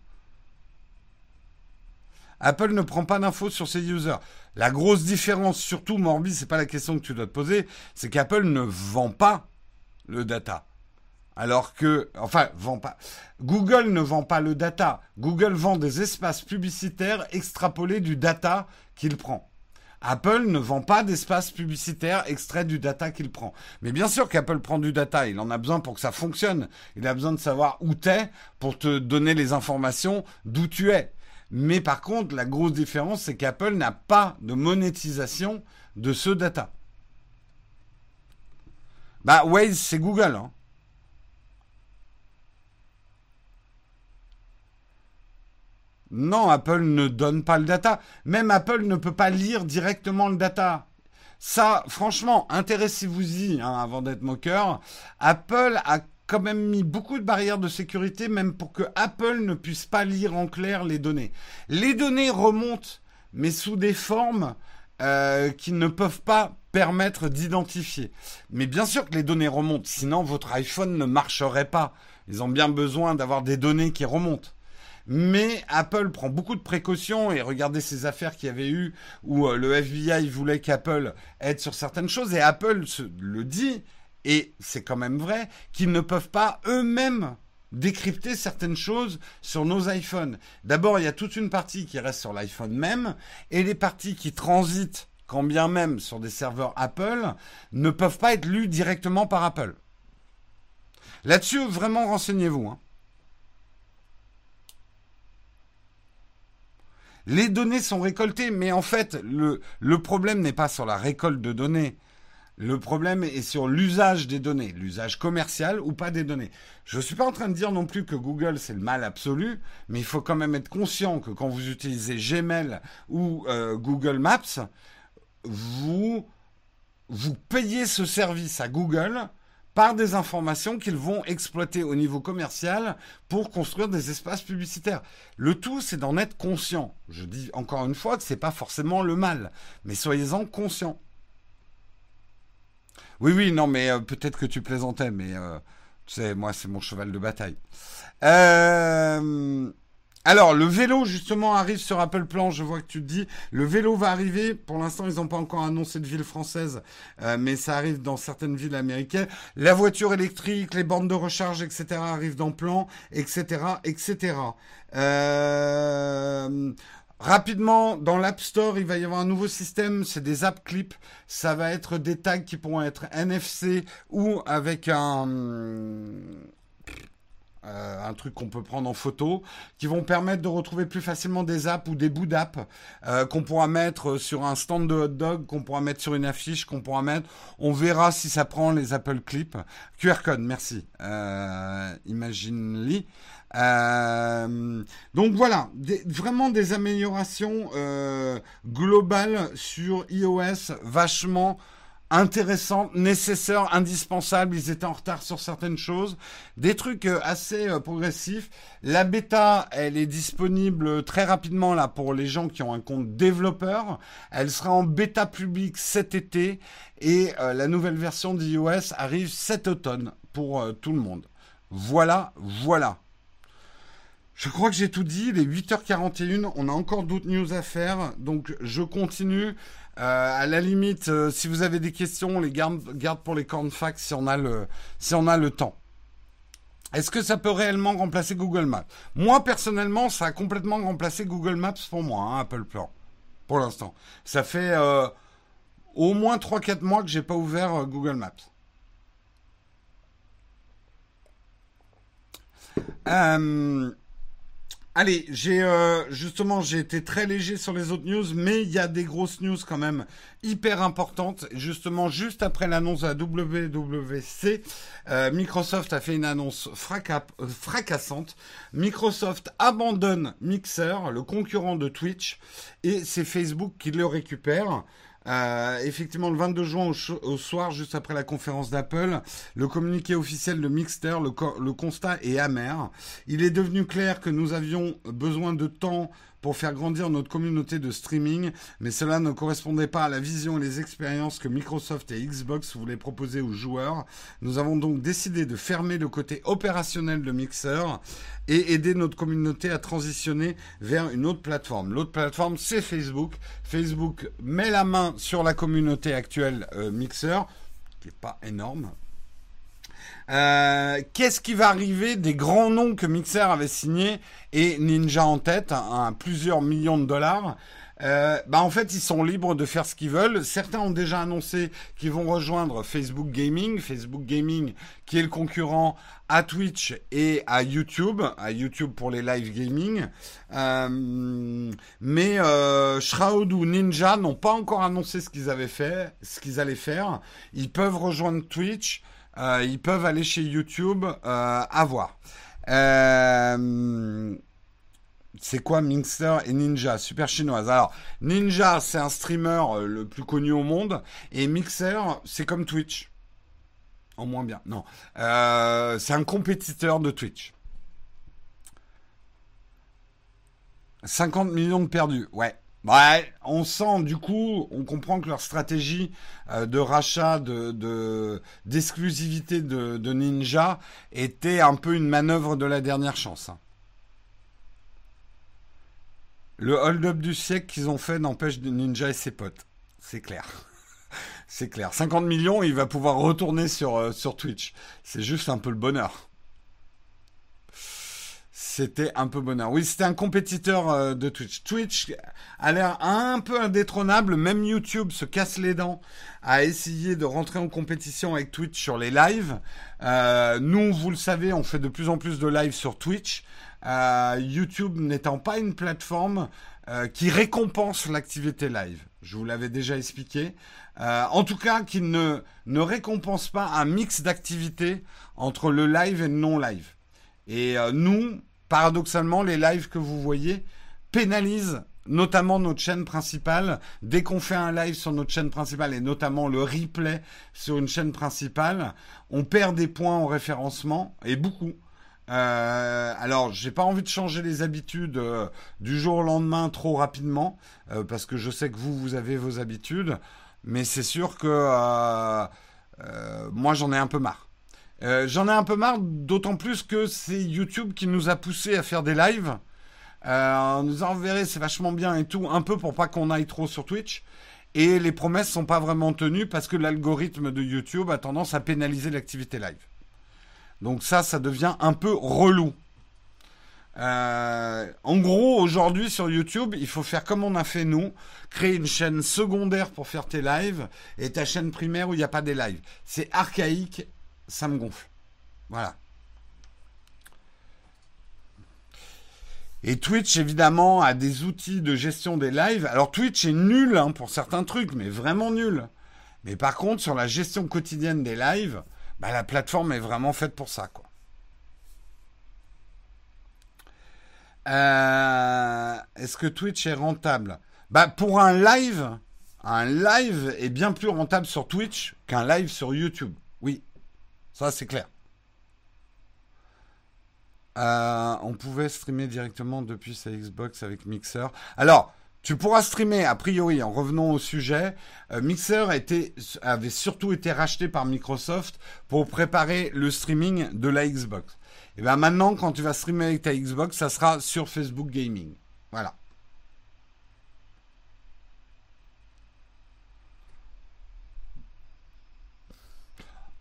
Apple ne prend pas d'infos sur ses users. La grosse différence, surtout Morbi, c'est pas la question que tu dois te poser, c'est qu'Apple ne vend pas le data. Alors que, enfin, vend pas. Google ne vend pas le data. Google vend des espaces publicitaires extrapolés du data qu'il prend. Apple ne vend pas d'espace publicitaire extrait du data qu'il prend. Mais bien sûr qu'Apple prend du data, il en a besoin pour que ça fonctionne. Il a besoin de savoir où t'es pour te donner les informations d'où tu es. Mais par contre, la grosse différence, c'est qu'Apple n'a pas de monétisation de ce data. Bah, Waze, c'est Google. Hein. Non, Apple ne donne pas le data. Même Apple ne peut pas lire directement le data. Ça, franchement, intéressez-vous-y hein, avant d'être moqueur. Apple a quand même mis beaucoup de barrières de sécurité, même pour que Apple ne puisse pas lire en clair les données. Les données remontent, mais sous des formes euh, qui ne peuvent pas permettre d'identifier. Mais bien sûr que les données remontent, sinon votre iPhone ne marcherait pas. Ils ont bien besoin d'avoir des données qui remontent. Mais Apple prend beaucoup de précautions et regardez ces affaires qu'il y avait eu où euh, le FBI voulait qu'Apple aide sur certaines choses et Apple le dit et c'est quand même vrai qu'ils ne peuvent pas eux-mêmes décrypter certaines choses sur nos iPhones. D'abord, il y a toute une partie qui reste sur l'iPhone même et les parties qui transitent quand bien même sur des serveurs Apple, ne peuvent pas être lus directement par Apple. Là-dessus, vraiment, renseignez-vous. Hein. Les données sont récoltées, mais en fait, le, problème n'est pas sur la récolte de données. Le problème est sur l'usage des données, l'usage commercial ou pas des données. Je ne suis pas en train de dire non plus que Google c'est le mal absolu, mais il faut quand même être conscient que quand vous utilisez Gmail ou euh, Google Maps, vous, vous payez ce service à Google par des informations qu'ils vont exploiter au niveau commercial pour construire des espaces publicitaires. Le tout, c'est d'en être conscient. Je dis encore une fois que ce n'est pas forcément le mal, mais soyez-en conscients. Oui, oui, non, mais euh, peut-être que tu plaisantais, mais euh, tu sais, moi, c'est mon cheval de bataille. Euh, alors, le vélo, justement, arrive sur Apple Plan. Je vois que tu te dis, le vélo va arriver. Pour l'instant, ils n'ont pas encore annoncé de ville française, mais ça arrive dans certaines villes américaines. La voiture électrique, les bornes de recharge, etc., arrivent dans Plan, etc., etc. Euh, Rapidement, dans l'App Store, il va y avoir un nouveau système, c'est des app clips. Ça va être des tags qui pourront être NFC ou avec un, euh, un truc qu'on peut prendre en photo, qui vont permettre de retrouver plus facilement des apps ou des bouts d'apps euh, qu'on pourra mettre sur un stand de hot dog, qu'on pourra mettre sur une affiche, qu'on pourra mettre. On verra si ça prend les Apple Clips. QR code, merci. Euh, Imagine-ly. Euh, donc voilà, vraiment des améliorations euh, globales sur iOS, vachement intéressantes, nécessaires, indispensables. Ils étaient en retard sur certaines choses, des trucs euh, assez progressifs. La bêta, elle est disponible très rapidement là pour les gens qui ont un compte développeur. Elle sera en bêta publique cet été et la nouvelle version d'iOS arrive cet automne pour tout le monde. Voilà, voilà. Je crois que j'ai tout dit. Il est 8h41. On a encore d'autres news à faire. Donc, je continue. Euh, à la limite, euh, si vous avez des questions, on les garde, garde pour les cornfacts si on a le, si on a le temps. Est-ce que ça peut réellement remplacer Google Maps? Moi, personnellement, ça a complètement remplacé Google Maps pour moi, hein, Apple Plan. Pour l'instant. Ça fait euh, au moins 3-4 mois que j'ai pas ouvert Google Maps. Allez, j'ai euh, justement j'ai été très léger sur les autres news, mais il y a des grosses news quand même hyper importantes. Justement, juste après l'annonce la WWC, euh, Microsoft a fait une annonce euh, fracassante. Microsoft abandonne Mixer, le concurrent de Twitch, et c'est Facebook qui le récupère. Euh, effectivement, le 22 juin au, soir, juste après la conférence d'Apple, le communiqué officiel de Mixter, le, le constat est amer. Il est devenu clair que nous avions besoin de temps pour faire grandir notre communauté de streaming, mais cela ne correspondait pas à la vision et les expériences que Microsoft et Xbox voulaient proposer aux joueurs. Nous avons donc décidé de fermer le côté opérationnel de Mixer et aider notre communauté à transitionner vers une autre plateforme. L'autre plateforme, c'est Facebook. Facebook met la main sur la communauté actuelle euh, Mixer, qui n'est pas énorme, euh, qu'est-ce qui va arriver des grands noms que Mixer avait signés et Ninja en tête, à, plusieurs millions de dollars euh, bah en fait, ils sont libres de faire ce qu'ils veulent. Certains ont déjà annoncé qu'ils vont rejoindre Facebook Gaming, Facebook Gaming qui est le concurrent à Twitch et à YouTube, à YouTube pour les live gaming. Euh, mais euh, Shroud ou Ninja n'ont pas encore annoncé ce qu'ils avaient fait, ce qu'ils allaient faire. Ils peuvent rejoindre Twitch. Euh, ils peuvent aller chez YouTube euh, à voir. Euh, c'est quoi Mixer et Ninja? Super chinoise. Alors, Ninja, c'est un streamer le plus connu au monde. Et Mixer, c'est comme Twitch. En moins bien. Non. c'est un compétiteur de Twitch. 50 millions de perdus. Ouais. Ouais, on sent du coup, on comprend que leur stratégie euh, de rachat de d'exclusivité de, de, Ninja était un peu une manœuvre de la dernière chance. Hein. Le hold-up du siècle qu'ils ont fait n'empêche Ninja et ses potes. C'est clair. C'est clair. 50 millions, il va pouvoir retourner sur, euh, sur Twitch. C'est juste un peu le bonheur. C'était un peu bonheur. Oui, c'était un compétiteur euh, de Twitch. Twitch a l'air un peu indétrônable. Même YouTube se casse les dents à essayer de rentrer en compétition avec Twitch sur les lives. Euh, nous, vous le savez, on fait de plus en plus de lives sur Twitch. Euh, YouTube n'étant pas une plateforme qui récompense l'activité live. Je vous l'avais déjà expliqué. en tout cas, qui ne, ne récompense pas un mix d'activités entre le live et le non-live. Et nous, paradoxalement, les lives que vous voyez pénalisent notamment notre chaîne principale. Dès qu'on fait un live sur notre chaîne principale et notamment le replay sur une chaîne principale, on perd des points en référencement et beaucoup. Euh, alors, j'ai pas envie de changer les habitudes euh, du jour au lendemain trop rapidement parce que je sais que vous, vous avez vos habitudes, mais c'est sûr que moi, j'en ai un peu marre. Euh, j'en ai un peu marre, d'autant plus que c'est YouTube qui nous a poussé à faire des lives. Euh, nous en c'est vachement bien et tout, un peu pour pas qu'on aille trop sur Twitch. Et les promesses sont pas vraiment tenues parce que l'algorithme de YouTube a tendance à pénaliser l'activité live. Donc ça, ça devient un peu relou. Euh, en gros, aujourd'hui sur YouTube, il faut faire comme on a fait nous, créer une chaîne secondaire pour faire tes lives et ta chaîne primaire où il n'y a pas des lives. C'est archaïque ça me gonfle. Voilà. Et Twitch, évidemment, a des outils de gestion des lives. Alors Twitch est nul hein, pour certains trucs, mais vraiment nul. Mais par contre, sur la gestion quotidienne des lives, bah, la plateforme est vraiment faite pour ça. Quoi. Euh, est-ce que Twitch est rentable? Bah, Pour un live, un live est bien plus rentable sur Twitch qu'un live sur YouTube. Ça, c'est clair. Euh, on pouvait streamer directement depuis sa Xbox avec Mixer. Alors, tu pourras streamer, a priori, en revenant au sujet. Euh, Mixer avait surtout été racheté par Microsoft pour préparer le streaming de la Xbox. Et bien maintenant, quand tu vas streamer avec ta Xbox, ça sera sur Facebook Gaming. Voilà.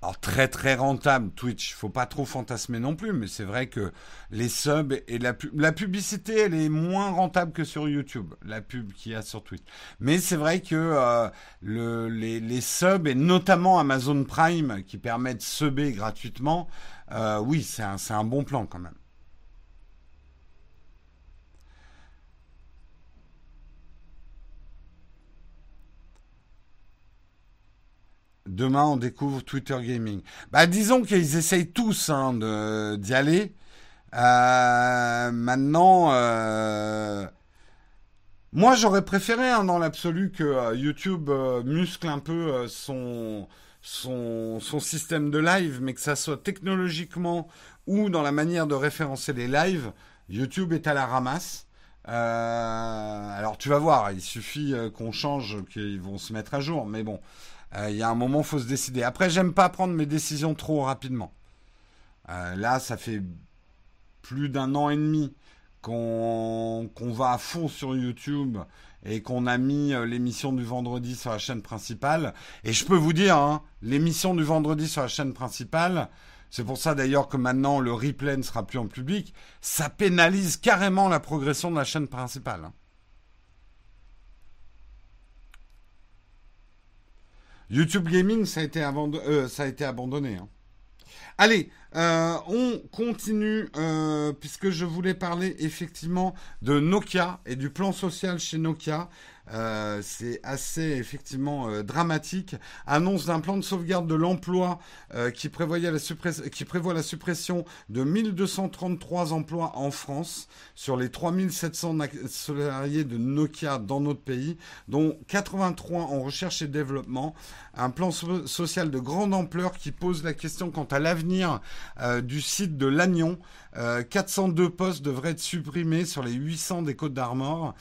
Alors très très rentable Twitch, faut pas trop fantasmer non plus, mais c'est vrai que les subs et la, la publicité, elle est moins rentable que sur YouTube, la pub qu'il y a sur Twitch. Mais c'est vrai que euh, le, les, les, subs et notamment Amazon Prime qui permettent de subber gratuitement, euh, oui, c'est un, un bon plan quand même. Demain, on découvre Twitter Gaming. Bah, disons qu'ils essayent tous hein, d'y aller. Euh, maintenant, euh, moi, j'aurais préféré, hein, dans l'absolu, que euh, YouTube muscle un peu son, son, son système de live, mais que ça soit technologiquement ou dans la manière de référencer les lives. YouTube est à la ramasse. alors, tu vas voir, il suffit qu'on change, qu'ils vont se mettre à jour, mais bon. Euh, il y a un moment, il faut se décider. Après, j'aime pas prendre mes décisions trop rapidement. Euh, là, ça fait plus d'un an et demi qu'on va à fond sur YouTube et qu'on a mis euh, l'émission du vendredi sur la chaîne principale. Et je peux vous dire, hein, l'émission du vendredi sur la chaîne principale, c'est pour ça d'ailleurs que maintenant le replay ne sera plus en public, ça pénalise carrément la progression de la chaîne principale. YouTube Gaming, ça a été, euh, abandonné. Hein. Allez, euh, on continue euh, puisque je voulais parler effectivement de Nokia et du plan social chez Nokia. Euh, c'est assez effectivement euh, dramatique. Annonce d'un plan de sauvegarde de l'emploi euh, qui, la prévoit la suppression de 1233 emplois en France sur les 3700 salariés de Nokia dans notre pays, dont 83 en recherche et développement. Un plan social de grande ampleur qui pose la question quant à l'avenir du site de Lannion. 402 postes devraient être supprimés sur les 800 des Côtes d'Armor.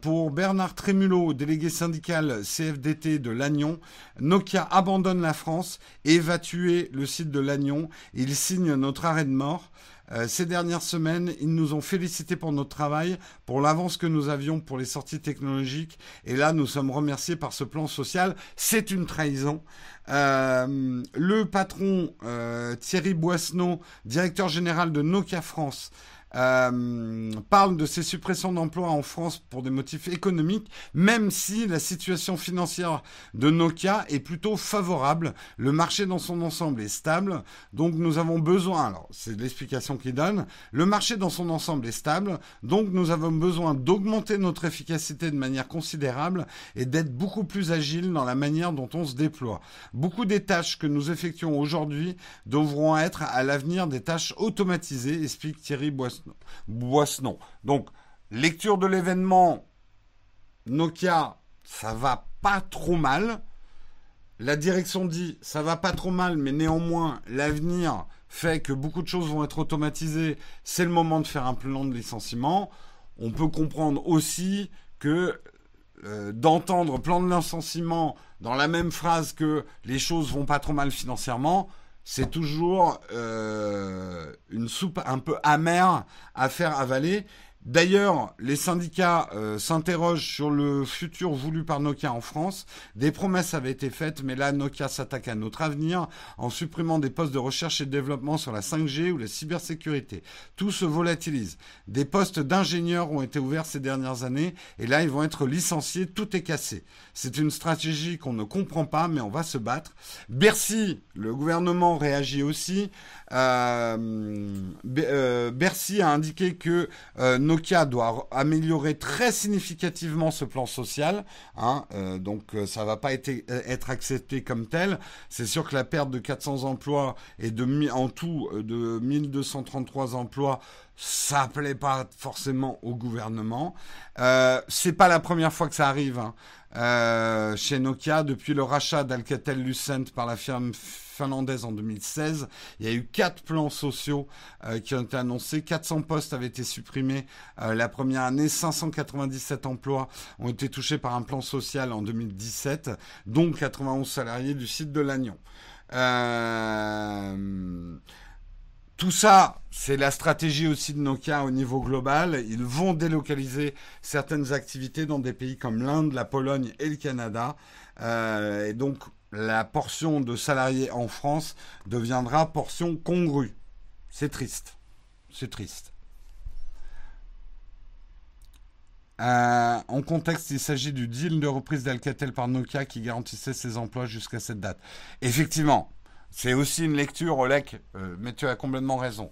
pour Bernard Trémulot, délégué syndical CFDT de Lannion, Nokia abandonne la France et va tuer le site de Lannion. Il signe notre arrêt de mort. Euh, ces dernières semaines, ils nous ont félicités pour notre travail, pour l'avance que nous avions pour les sorties technologiques. Et là, nous sommes remerciés par ce plan social. C'est une trahison. Euh, le patron euh, Thierry Boisseneau, directeur général de Nokia France, euh, parle de ces suppressions d'emplois en France pour des motifs économiques, même si la situation financière de Nokia est plutôt favorable. Le marché dans son ensemble est stable, donc nous avons besoin, alors c'est l'explication qu'il donne, le marché dans son ensemble est stable, donc nous avons besoin d'augmenter notre efficacité de manière considérable et d'être beaucoup plus agile dans la manière dont on se déploie. Beaucoup des tâches que nous effectuons aujourd'hui devront être à l'avenir des tâches automatisées, explique Thierry Boissenon. Donc, lecture de l'événement, Nokia, ça va pas trop mal. La direction dit, ça va pas trop mal, mais néanmoins, l'avenir fait que beaucoup de choses vont être automatisées. C'est le moment de faire un plan de licenciement. On peut comprendre aussi que euh, d'entendre plan de licenciement dans la même phrase que les choses vont pas trop mal financièrement, c'est toujours euh, une soupe un peu amère à faire avaler. D'ailleurs, les syndicats euh, s'interrogent sur le futur voulu par Nokia en France. Des promesses avaient été faites, mais là, Nokia s'attaque à notre avenir en supprimant des postes de recherche et de développement sur la 5G ou la cybersécurité. Tout se volatilise. Des postes d'ingénieurs ont été ouverts ces dernières années, et là, ils vont être licenciés. Tout est cassé. C'est une stratégie qu'on ne comprend pas, mais on va se battre. Bercy, le gouvernement réagit aussi. Euh, euh, Bercy a indiqué que Nokia doit améliorer très significativement ce plan social. Hein, euh, donc euh, ça va pas être, euh, être accepté comme tel. C'est sûr que la perte de 400 emplois et de en tout de 1233 emplois ça plaît pas forcément au gouvernement. Euh, c'est pas la première fois que ça arrive hein. chez Nokia depuis le rachat d'Alcatel-Lucent par la firme finlandaise en 2016. Il y a eu quatre plans sociaux euh, qui ont été annoncés. 400 postes avaient été supprimés euh, la première année. 597 emplois ont été touchés par un plan social en 2017, dont 91 salariés du site de Lannion. Euh, tout ça, c'est la stratégie aussi de Nokia au niveau global. Ils vont délocaliser certaines activités dans des pays comme l'Inde, la Pologne et le Canada. et donc, la portion de salariés en France deviendra portion congrue. C'est triste. C'est triste. Euh, en contexte, il s'agit du deal de reprise d'Alcatel par Nokia qui garantissait ses emplois jusqu'à cette date. Effectivement, c'est aussi une lecture, Olek, euh, mais tu as complètement raison.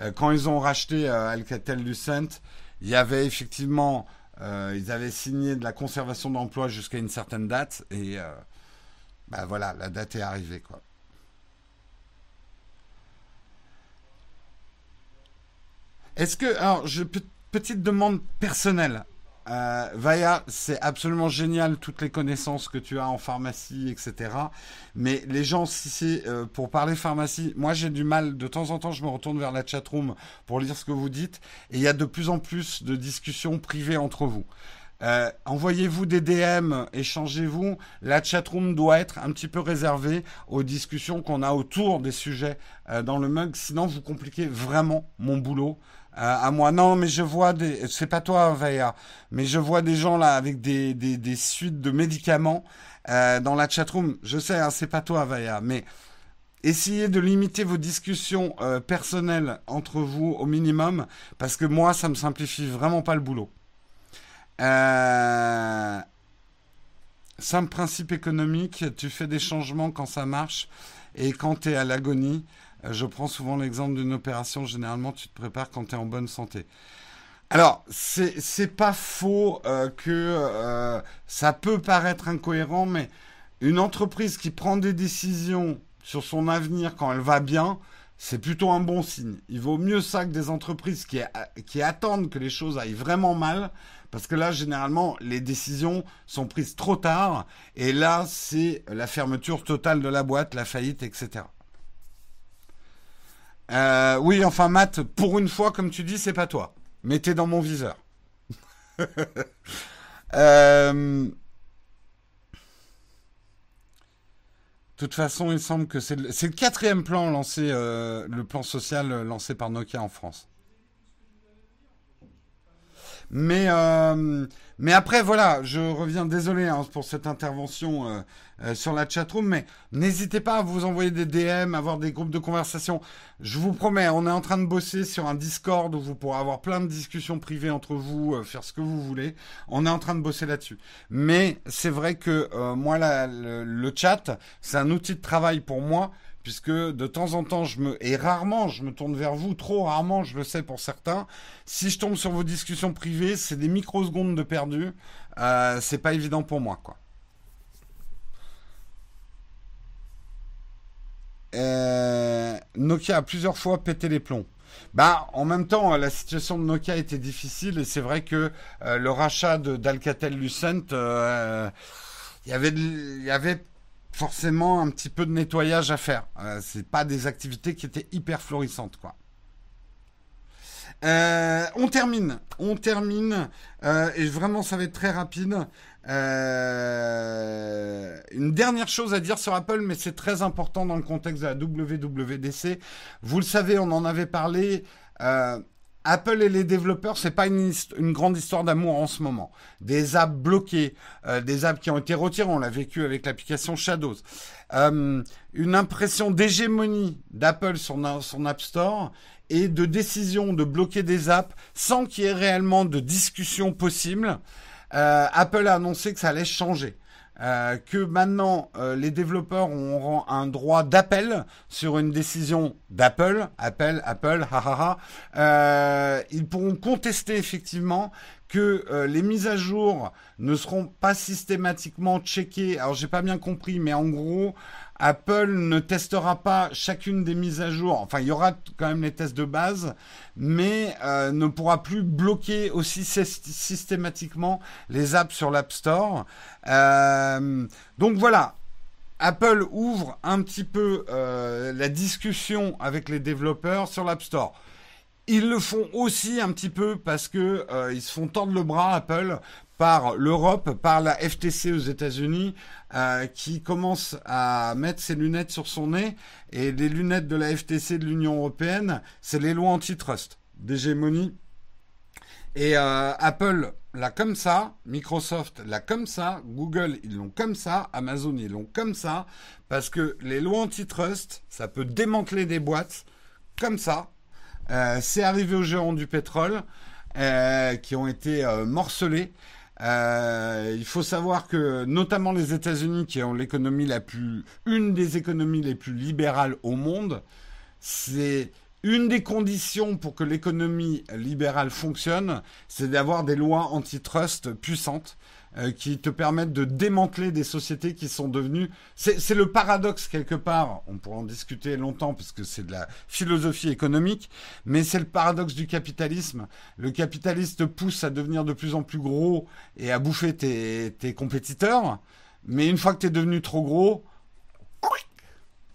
Euh, quand ils ont racheté Alcatel Lucent, il y avait effectivement, ils avaient signé de la conservation d'emplois jusqu'à une certaine date et ben voilà, la date est arrivée, quoi. Est-ce que, alors, je, petite demande personnelle. Euh, Vaya, c'est absolument génial toutes les connaissances que tu as en pharmacie, etc. Mais les gens, si c'est euh, pour parler pharmacie, moi j'ai du mal. De temps en temps, je me retourne vers la chatroom pour lire ce que vous dites, et il y a de plus en plus de discussions privées entre vous. Euh, envoyez-vous des DM, échangez-vous. La chatroom doit être un petit peu réservée aux discussions qu'on a autour des sujets dans le mug. Sinon, vous compliquez vraiment mon boulot. Euh, à moi, non, mais je vois des. C'est pas toi, Vaya, mais je vois des gens là avec des, des, suites de médicaments dans la chatroom. Je sais, hein, c'est pas toi, Vaya, mais essayez de limiter vos discussions personnelles entre vous au minimum, parce que moi, ça me simplifie vraiment pas le boulot. Euh, simple principe économique, tu fais des changements quand ça marche et quand tu es à l'agonie. Euh, je prends souvent l'exemple d'une opération, généralement tu te prépares quand tu es en bonne santé. Alors, c'est pas faux euh, que ça peut paraître incohérent, mais une entreprise qui prend des décisions sur son avenir quand elle va bien, c'est plutôt un bon signe. Il vaut mieux ça que des entreprises qui, qui attendent que les choses aillent vraiment mal parce que là, généralement, les décisions sont prises trop tard. Et là, c'est la fermeture totale de la boîte, la faillite, etc. Euh, oui, enfin, Matt, pour une fois, comme tu dis, c'est pas toi. Mettez dans mon viseur. euh... Toute façon, il semble que c'est le, quatrième plan lancé, euh, le plan social lancé par Nokia en France. Mais, mais après, voilà, je reviens, désolé hein, pour cette intervention euh, euh, sur la chatroom, mais n'hésitez pas à vous envoyer des DM, avoir des groupes de conversation. Je vous promets, on est en train de bosser sur un Discord où vous pourrez avoir plein de discussions privées entre vous, faire ce que vous voulez. On est en train de bosser là-dessus. Mais c'est vrai que moi, le chat, c'est un outil de travail pour moi puisque de temps en temps, je me et rarement, je me tourne vers vous, trop rarement, je le sais pour certains. Si je tombe sur vos discussions privées, c'est des microsecondes de perdu. Euh, c'est pas évident pour moi, quoi. Euh, Nokia a plusieurs fois pété les plombs. Bah, en même temps, la situation de Nokia était difficile et c'est vrai que euh, le rachat d'Alcatel-Lucent, euh, il y avait, il y avait forcément un petit peu de nettoyage à faire. Euh, c'est pas des activités qui étaient hyper florissantes, quoi. Euh, on termine, on termine, euh, et vraiment ça va être très rapide. une dernière chose à dire sur Apple, mais c'est très important dans le contexte de la WWDC. Vous le savez, on en avait parlé. Apple et les développeurs, c'est pas une, grande histoire d'amour en ce moment. Des apps bloquées, euh, des apps qui ont été retirées, on l'a vécu avec l'application Shadows. Euh, une impression d'hégémonie d'Apple sur son App Store et de décision de bloquer des apps sans qu'il y ait réellement de discussion possible. Euh, Apple a annoncé que ça allait changer. Euh, que maintenant euh, les développeurs auront un droit d'appel sur une décision d'Apple, Apple, Apple, hahaha. Euh, ils pourront contester effectivement que euh, les mises à jour ne seront pas systématiquement checkées. Alors j'ai pas bien compris, mais en gros, Apple ne testera pas chacune des mises à jour. Enfin, il y aura quand même les tests de base, mais euh, ne pourra plus bloquer aussi systématiquement les apps sur l'App Store. Euh, donc voilà, Apple ouvre un petit peu la discussion avec les développeurs sur l'App Store. Ils le font aussi un petit peu parce que ils se font tordre le bras Apple par l'Europe, par la FTC aux États-Unis, euh, qui commence à mettre ses lunettes sur son nez. Et les lunettes de la FTC de l'Union européenne, c'est les lois antitrust, d'hégémonie. Et euh, Apple l'a comme ça, Microsoft l'a comme ça, Google ils l'ont comme ça, Amazon ils l'ont comme ça, parce que les lois antitrust, ça peut démanteler des boîtes comme ça. Euh, c'est arrivé aux géants du pétrole qui ont été morcelés. Euh, il faut savoir que notamment les États-Unis, qui ont l'économie la plus, une des économies les plus libérales au monde, c'est une des conditions pour que l'économie libérale fonctionne, c'est d'avoir des lois antitrust puissantes. Euh, qui te permettent de démanteler des sociétés qui sont devenues. C'est le paradoxe quelque part. On pourra en discuter longtemps parce que c'est de la philosophie économique, mais c'est le paradoxe du capitalisme. Le capitaliste pousse à devenir de plus en plus gros et à bouffer tes, tes compétiteurs, mais une fois que tu es devenu trop gros,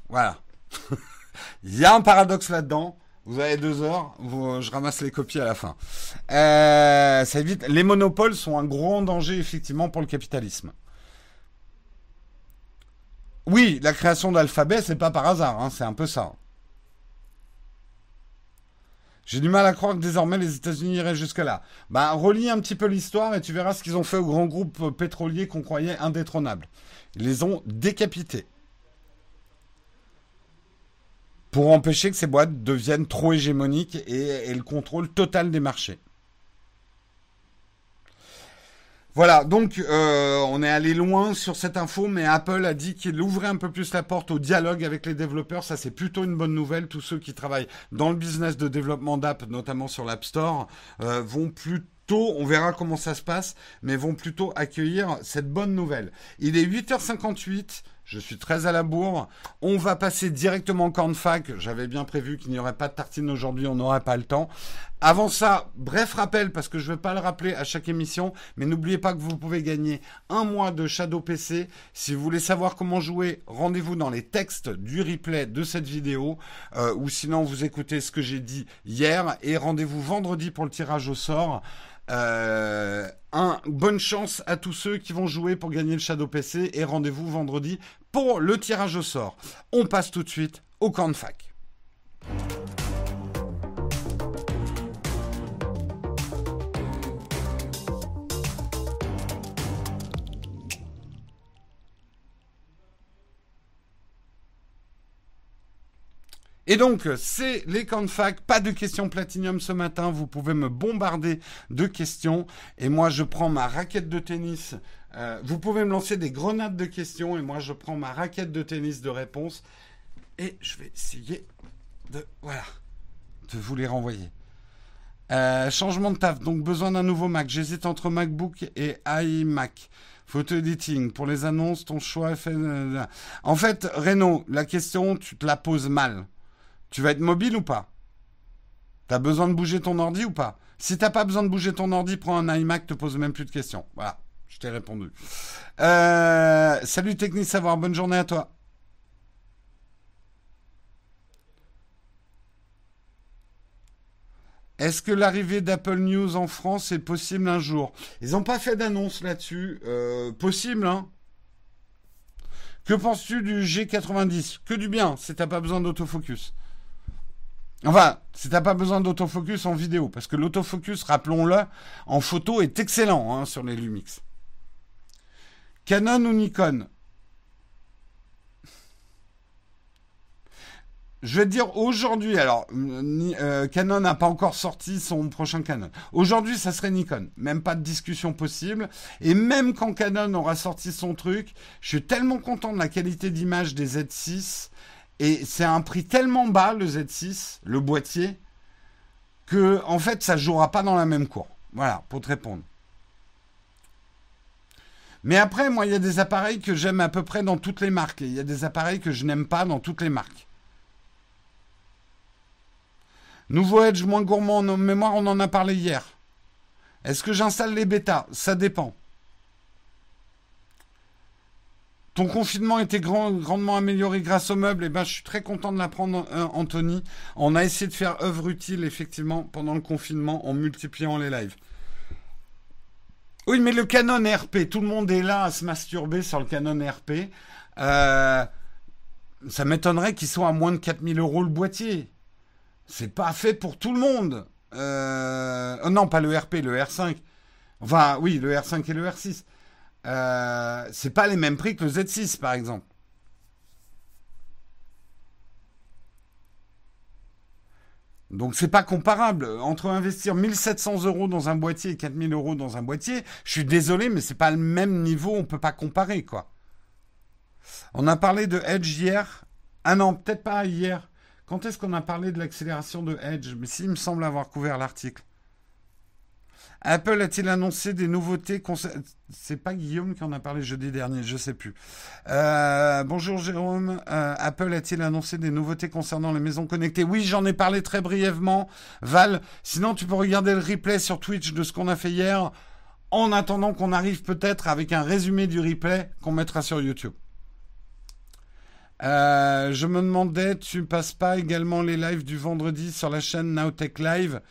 voilà. Il y a un paradoxe là-dedans. Vous avez deux heures, je ramasse les copies à la fin. Euh, ça évite. Les monopoles sont un grand danger effectivement pour le capitalisme. Oui, la création d'Alphabet, c'est pas par hasard, hein, c'est un peu ça. J'ai du mal à croire que désormais les États-Unis iraient jusque-là. Bah, relis un petit peu l'histoire et tu verras ce qu'ils ont fait aux grands groupes pétroliers qu'on croyait indétrônables. Ils les ont décapités pour empêcher que ces boîtes deviennent trop hégémoniques et le contrôle total des marchés. Voilà, donc euh, on est allé loin sur cette info, mais Apple a dit qu'il ouvrait un peu plus la porte au dialogue avec les développeurs. Ça, c'est plutôt une bonne nouvelle. Tous ceux qui travaillent dans le business de développement d'app, notamment sur l'App Store, euh, vont plutôt, on verra comment ça se passe, mais vont plutôt accueillir cette bonne nouvelle. Il est 8h58. Je suis très à la bourre. On va passer directement au cornfac. J'avais bien prévu qu'il n'y aurait pas de tartine aujourd'hui, on n'aurait pas le temps. Avant ça, bref rappel, parce que je ne vais pas le rappeler à chaque émission, mais n'oubliez pas que vous pouvez gagner un mois de Shadow PC. Si vous voulez savoir comment jouer, rendez-vous dans les textes du replay de cette vidéo, euh, ou sinon vous écoutez ce que j'ai dit hier, et rendez-vous vendredi pour le tirage au sort. Euh, un, bonne chance à tous ceux qui vont jouer pour gagner le Shadow PC et rendez-vous vendredi pour le tirage au sort. On passe tout de suite au camp. Et donc, c'est les camps de fac. Pas de questions platinium ce matin. Vous pouvez me bombarder de questions. Et moi, je prends ma raquette de tennis. Euh, vous pouvez me lancer des grenades de questions. Et moi, je prends ma raquette de tennis de réponse. Et je vais essayer de, voilà, de vous les renvoyer. Euh, changement de taf. Donc, besoin d'un nouveau Mac. J'hésite entre MacBook et iMac. Photo editing. Pour les annonces, ton choix fait. En fait, Renaud, la question, tu te la poses mal. Tu vas être mobile ou pas? T'as besoin de bouger ton ordi ou pas? Si t'as pas besoin de bouger ton ordi, prends un iMac, te pose même plus de questions. Voilà, je t'ai répondu. Euh, salut Technique Savoir, bonne journée à toi. Est-ce que l'arrivée d'Apple News en France est possible un jour? Ils n'ont pas fait d'annonce là-dessus. Euh, possible, hein Que penses-tu du G90 Que du bien, si t'as pas besoin d'autofocus. Enfin, si t'as pas besoin d'autofocus en vidéo, parce que l'autofocus, rappelons-le, en photo est excellent hein, sur les Lumix. Canon ou Nikon? Je vais te dire aujourd'hui, alors euh, Canon n'a pas encore sorti son prochain Canon. Aujourd'hui, ça serait Nikon. Même pas de discussion possible. Et même quand Canon aura sorti son truc, je suis tellement content de la qualité d'image des Z6 et c'est un prix tellement bas, le Z6, le boîtier, que en fait, ça ne jouera pas dans la même cour. Voilà, pour te répondre. Mais après, moi, il y a des appareils que j'aime à peu près dans toutes les marques. Et il y a des appareils que je n'aime pas dans toutes les marques. Nouveau Edge moins gourmand en mémoire, on en a parlé hier. Est-ce que j'installe les bêtas? Ça dépend. Ton confinement était grandement amélioré grâce aux meubles. Et eh ben, je suis très content de l'apprendre, euh, Anthony. On a essayé de faire œuvre utile, effectivement, pendant le confinement, en multipliant les lives. Oui, mais le Canon RP, tout le monde est là à se masturber sur le Canon RP. Euh, ça m'étonnerait qu'il soit à moins de 4000 euros le boîtier. C'est pas fait pour tout le monde. Euh, oh non, pas le RP, le R5. Enfin, oui, le R5 et le R6. Euh, c'est pas les mêmes prix que le Z6 par exemple. Donc c'est pas comparable. Entre investir 1700 euros dans un boîtier et 4000 euros dans un boîtier, je suis désolé, mais c'est pas le même niveau, on peut pas comparer quoi. On a parlé de Edge hier. Ah non, peut-être pas hier. Quand est-ce qu'on a parlé de l'accélération de Edge? Mais si, il me semble avoir couvert l'article. Apple a-t-il annoncé des nouveautés C'est pas Guillaume qui en a parlé jeudi dernier, je sais plus. Euh, bonjour Jérôme. Euh, Apple a-t-il annoncé des nouveautés concernant les maisons connectées? Oui, j'en ai parlé très brièvement. Val, sinon tu peux regarder le replay sur Twitch de ce qu'on a fait hier. En attendant qu'on arrive peut-être avec un résumé du replay qu'on mettra sur YouTube. Euh, je me demandais, tu passes pas également les lives du vendredi sur la chaîne Nowtech Live?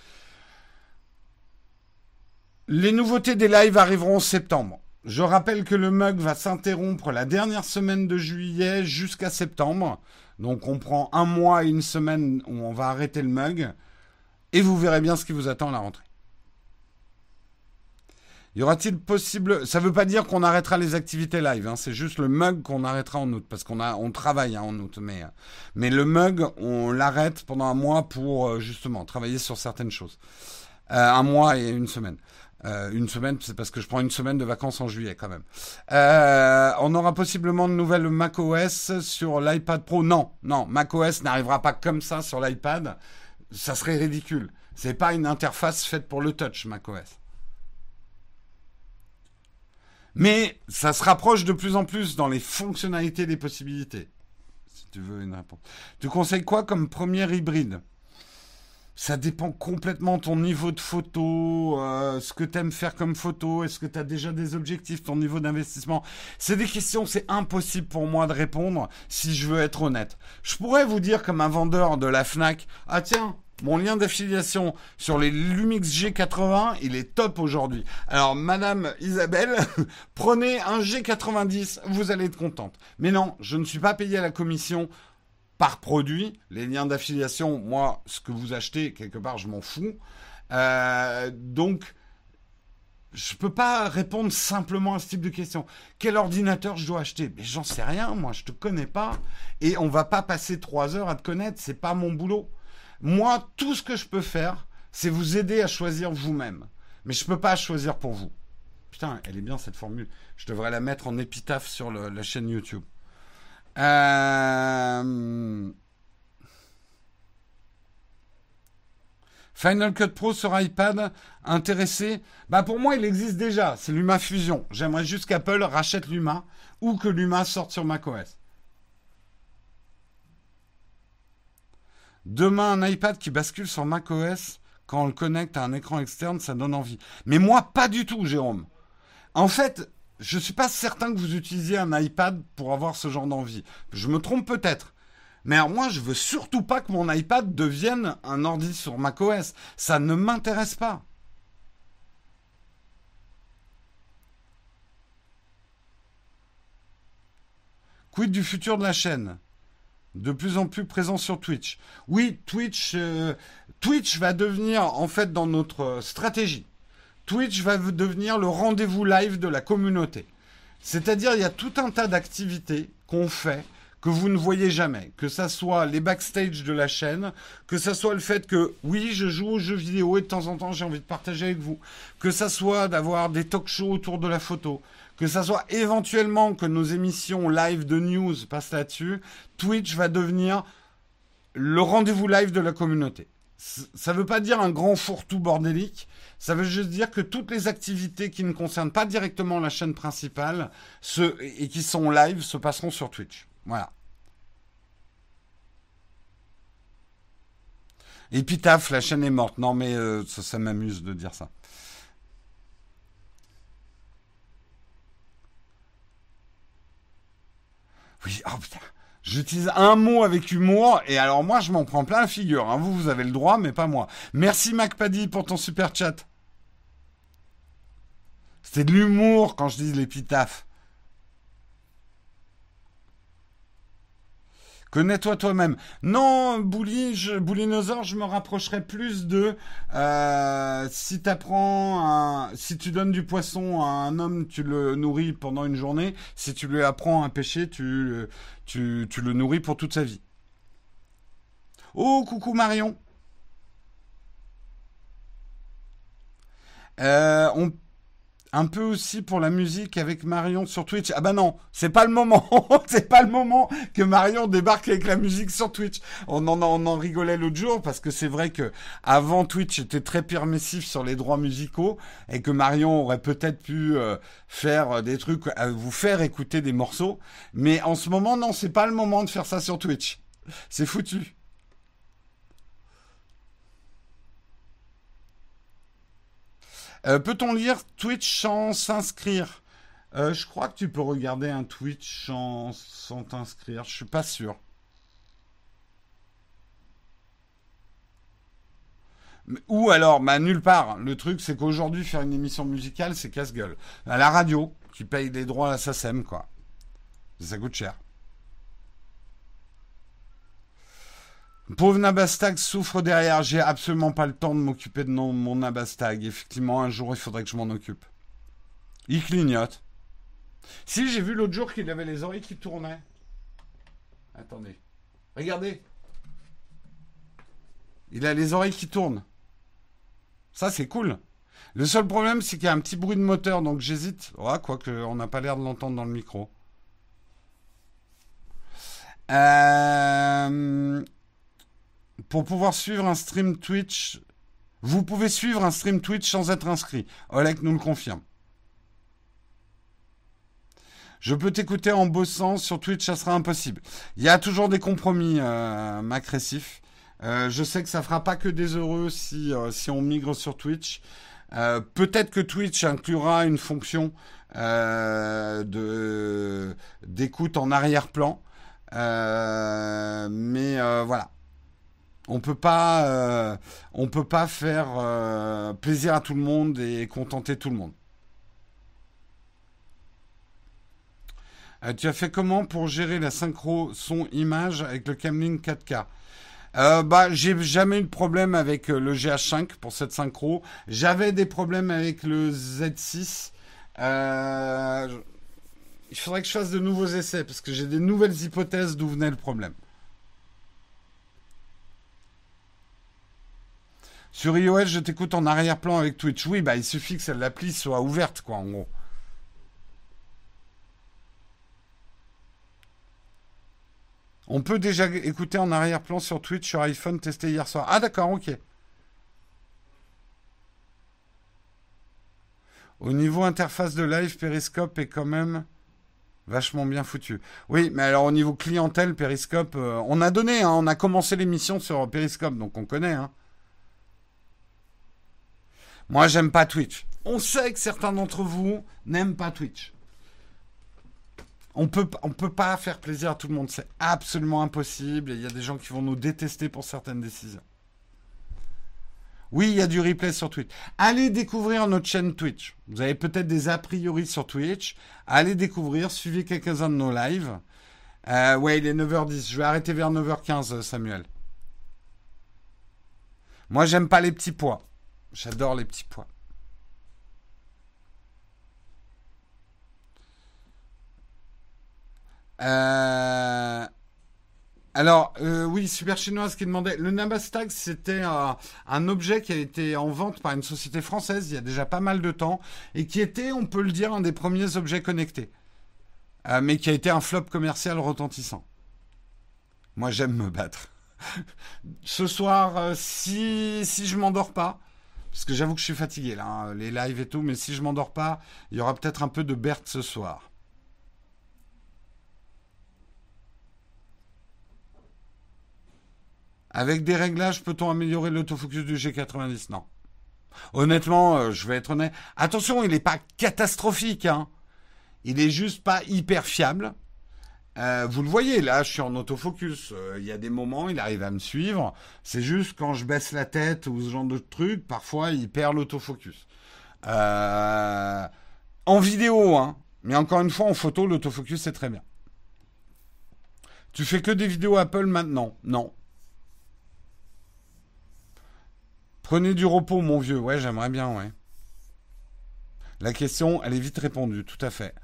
Les nouveautés des lives arriveront en septembre. Je rappelle que le mug va s'interrompre la dernière semaine de juillet jusqu'à septembre. Donc on prend un mois et une semaine où on va arrêter le mug. Et vous verrez bien ce qui vous attend à la rentrée. Y aura-t-il possible... Ça ne veut pas dire qu'on arrêtera les activités live. Hein. C'est juste le mug qu'on arrêtera en août. Parce qu'on a, on travaille hein, en août. Mais, mais le mug, on l'arrête pendant un mois pour euh, justement travailler sur certaines choses. Euh, un mois et une semaine. Euh, une semaine, c'est parce que je prends une semaine de vacances en juillet quand même. Euh, on aura possiblement de nouvelles macOS sur l'iPad Pro. Non, non, macOS n'arrivera pas comme ça sur l'iPad. Ça serait ridicule. C'est pas une interface faite pour le touch macOS. Mais ça se rapproche de plus en plus dans les fonctionnalités des possibilités. Si tu veux une réponse. Tu conseilles quoi comme première hybride? Ça dépend complètement de ton niveau de photo, euh, ce que tu aimes faire comme photo, est-ce que tu as déjà des objectifs, ton niveau d'investissement. C'est des questions, c'est impossible pour moi de répondre si je veux être honnête. Je pourrais vous dire comme un vendeur de la FNAC, ah tiens, mon lien d'affiliation sur les Lumix G80, il est top aujourd'hui. Alors, Madame Isabelle, prenez un G90, vous allez être contente. Mais non, je ne suis pas payé à la commission par produit. Les liens d'affiliation, moi, ce que vous achetez, quelque part, je m'en fous. Euh, donc, je peux pas répondre simplement à ce type de question. Quel ordinateur je dois acheter? Mais j'en sais rien, moi, je te connais pas. Et on va pas passer trois heures à te connaître, c'est pas mon boulot. Moi, tout ce que je peux faire, c'est vous aider à choisir vous-même. Mais je peux pas choisir pour vous. Putain, elle est bien cette formule. Je devrais la mettre en épitaphe sur la chaîne YouTube. Euh... Final Cut Pro sur iPad, intéressé Bah pour moi, il existe déjà. C'est Luma Fusion. J'aimerais juste qu'Apple rachète Luma ou que Luma sorte sur macOS. Demain, un iPad qui bascule sur macOS, quand on le connecte à un écran externe, ça donne envie. Mais moi, pas du tout, Jérôme. En fait, je ne suis pas certain que vous utilisiez un iPad pour avoir ce genre d'envie. Je me trompe peut-être. Mais moi, je veux surtout pas que mon iPad devienne un ordi sur macOS. Ça ne m'intéresse pas. Quid du futur de la chaîne? De plus en plus présent sur Twitch. Oui, Twitch, euh, Twitch va devenir en fait dans notre stratégie. Twitch va devenir le rendez-vous live de la communauté. C'est-à-dire, il y a tout un tas d'activités qu'on fait que vous ne voyez jamais, que ça soit les backstage de la chaîne, que ça soit le fait que oui, je joue aux jeux vidéo et de temps en temps j'ai envie de partager avec vous, que ça soit d'avoir des talk shows autour de la photo, que ça soit éventuellement que nos émissions live de news passent là-dessus, Twitch va devenir le rendez-vous live de la communauté. Ça ne veut pas dire un grand fourre-tout bordélique, ça veut juste dire que toutes les activités qui ne concernent pas directement la chaîne principale et qui sont live se passeront sur Twitch. Voilà. Et puis la chaîne est morte. Non, mais euh, ça, m'amuse de dire ça. Oui, oh putain. J'utilise un mot avec humour et alors moi je m'en prends plein la figure. Hein. Vous, vous avez le droit, mais pas moi. Merci MacPaddy pour ton super chat. C'était de l'humour quand je dis l'épitaphe. Connais-toi toi-même. Non, Bouli, je, Boulinosaure, je me rapprocherais plus de euh, si t'apprends si tu donnes du poisson à un homme, tu le nourris pendant une journée. Si tu lui apprends à pêcher, tu, tu, tu le nourris pour toute sa vie. Oh, coucou Marion. Euh, on un peu aussi pour la musique avec Marion sur Twitch. Ah bah non, c'est pas le moment. c'est pas le moment que Marion débarque avec la musique sur Twitch. On en, en rigolait l'autre jour parce que c'est vrai que avant Twitch était très permissif sur les droits musicaux et que Marion aurait peut-être pu euh, faire des trucs, euh, vous faire écouter des morceaux. Mais en ce moment, non, c'est pas le moment de faire ça sur Twitch. C'est foutu. Euh, peut-on lire Twitch sans s'inscrire? Euh, Je crois que tu peux regarder un Twitch sans, t'inscrire. Je suis pas sûr. Ou alors, bah, nulle part. Le truc, c'est qu'aujourd'hui, faire une émission musicale, c'est casse-gueule. La radio, tu payes des droits à SACEM, quoi. Ça coûte cher. Pauvre Nabastag souffre derrière. J'ai absolument pas le temps de m'occuper de mon Nabastag. Effectivement, un jour, il faudrait que je m'en occupe. Il clignote. Si, j'ai vu l'autre jour qu'il avait les oreilles qui tournaient. Attendez. Regardez. Il a les oreilles qui tournent. Ça, c'est cool. Le seul problème, c'est qu'il y a un petit bruit de moteur, donc j'hésite. Oh, quoique, on n'a pas l'air de l'entendre dans le micro. Euh, pour pouvoir suivre un stream Twitch, vous pouvez suivre un stream Twitch sans être inscrit. Oleg nous le confirme. Je peux t'écouter en bossant sur Twitch, ça sera impossible. Il y a toujours des compromis, euh. Euh, je sais que ça fera pas que des heureux si, euh, on migre sur Twitch. Euh, peut-être que Twitch inclura une fonction d'écoute en arrière-plan. mais voilà. On peut pas, euh, on peut pas faire euh, plaisir à tout le monde et contenter tout le monde. Euh, tu as fait comment pour gérer la synchro son image avec le Camlink 4K Euh, bah, j'ai jamais eu de problème avec le GH5 pour cette synchro. J'avais des problèmes avec le Z6. Euh, il faudrait que je fasse de nouveaux essais parce que j'ai des nouvelles hypothèses d'où venait le problème. Sur iOS, je t'écoute en arrière-plan avec Twitch. Oui, bah il suffit que l'appli soit ouverte, quoi, en gros. On peut déjà écouter en arrière-plan sur Twitch sur iPhone testé hier soir. Ah d'accord, ok. Au niveau interface de live, Periscope est quand même vachement bien foutu. Oui, mais alors au niveau clientèle, Periscope, euh, on a donné, hein, on a commencé l'émission sur Periscope, donc on connaît. Hein. Moi, j'aime pas Twitch. On sait que certains d'entre vous n'aiment pas Twitch. On peut, on peut pas faire plaisir à tout le monde. C'est absolument impossible. Il y a des gens qui vont nous détester pour certaines décisions. Oui, il y a du replay sur Twitch. Allez découvrir notre chaîne Twitch. Vous avez peut-être des a priori sur Twitch. Allez découvrir, suivez quelques-uns de nos lives. Euh, ouais, il est 9h10. Je vais arrêter vers 9h15, Samuel. Moi, j'aime pas les petits pois. J'adore les petits pois. Euh, alors, euh, oui, Super Chinoise qui demandait. Le Nabastag, c'était un objet qui a été en vente par une société française il y a déjà pas mal de temps et qui était, on peut le dire, un des premiers objets connectés. Euh, mais qui a été un flop commercial retentissant. Moi, j'aime me battre. Ce soir, si, si je m'endors pas, parce que j'avoue que je suis fatigué là, hein, les lives et tout, mais si je m'endors pas, il y aura peut-être un peu de Berthe ce soir. Avec des réglages, peut-on améliorer l'autofocus du G90 Non. Honnêtement, euh, je vais être honnête. Attention, il n'est pas catastrophique. Hein. Il est juste pas hyper fiable. Euh, vous le voyez, là, je suis en autofocus. Euh, il y a des moments, il arrive à me suivre. C'est juste quand je baisse la tête ou ce genre de truc, parfois, il perd l'autofocus. en vidéo, hein. Mais encore une fois, en photo, l'autofocus, c'est très bien. Tu fais que des vidéos Apple maintenant? Non. Prenez du repos, mon vieux. Ouais, j'aimerais bien, ouais. La question, elle est vite répondue, tout à fait.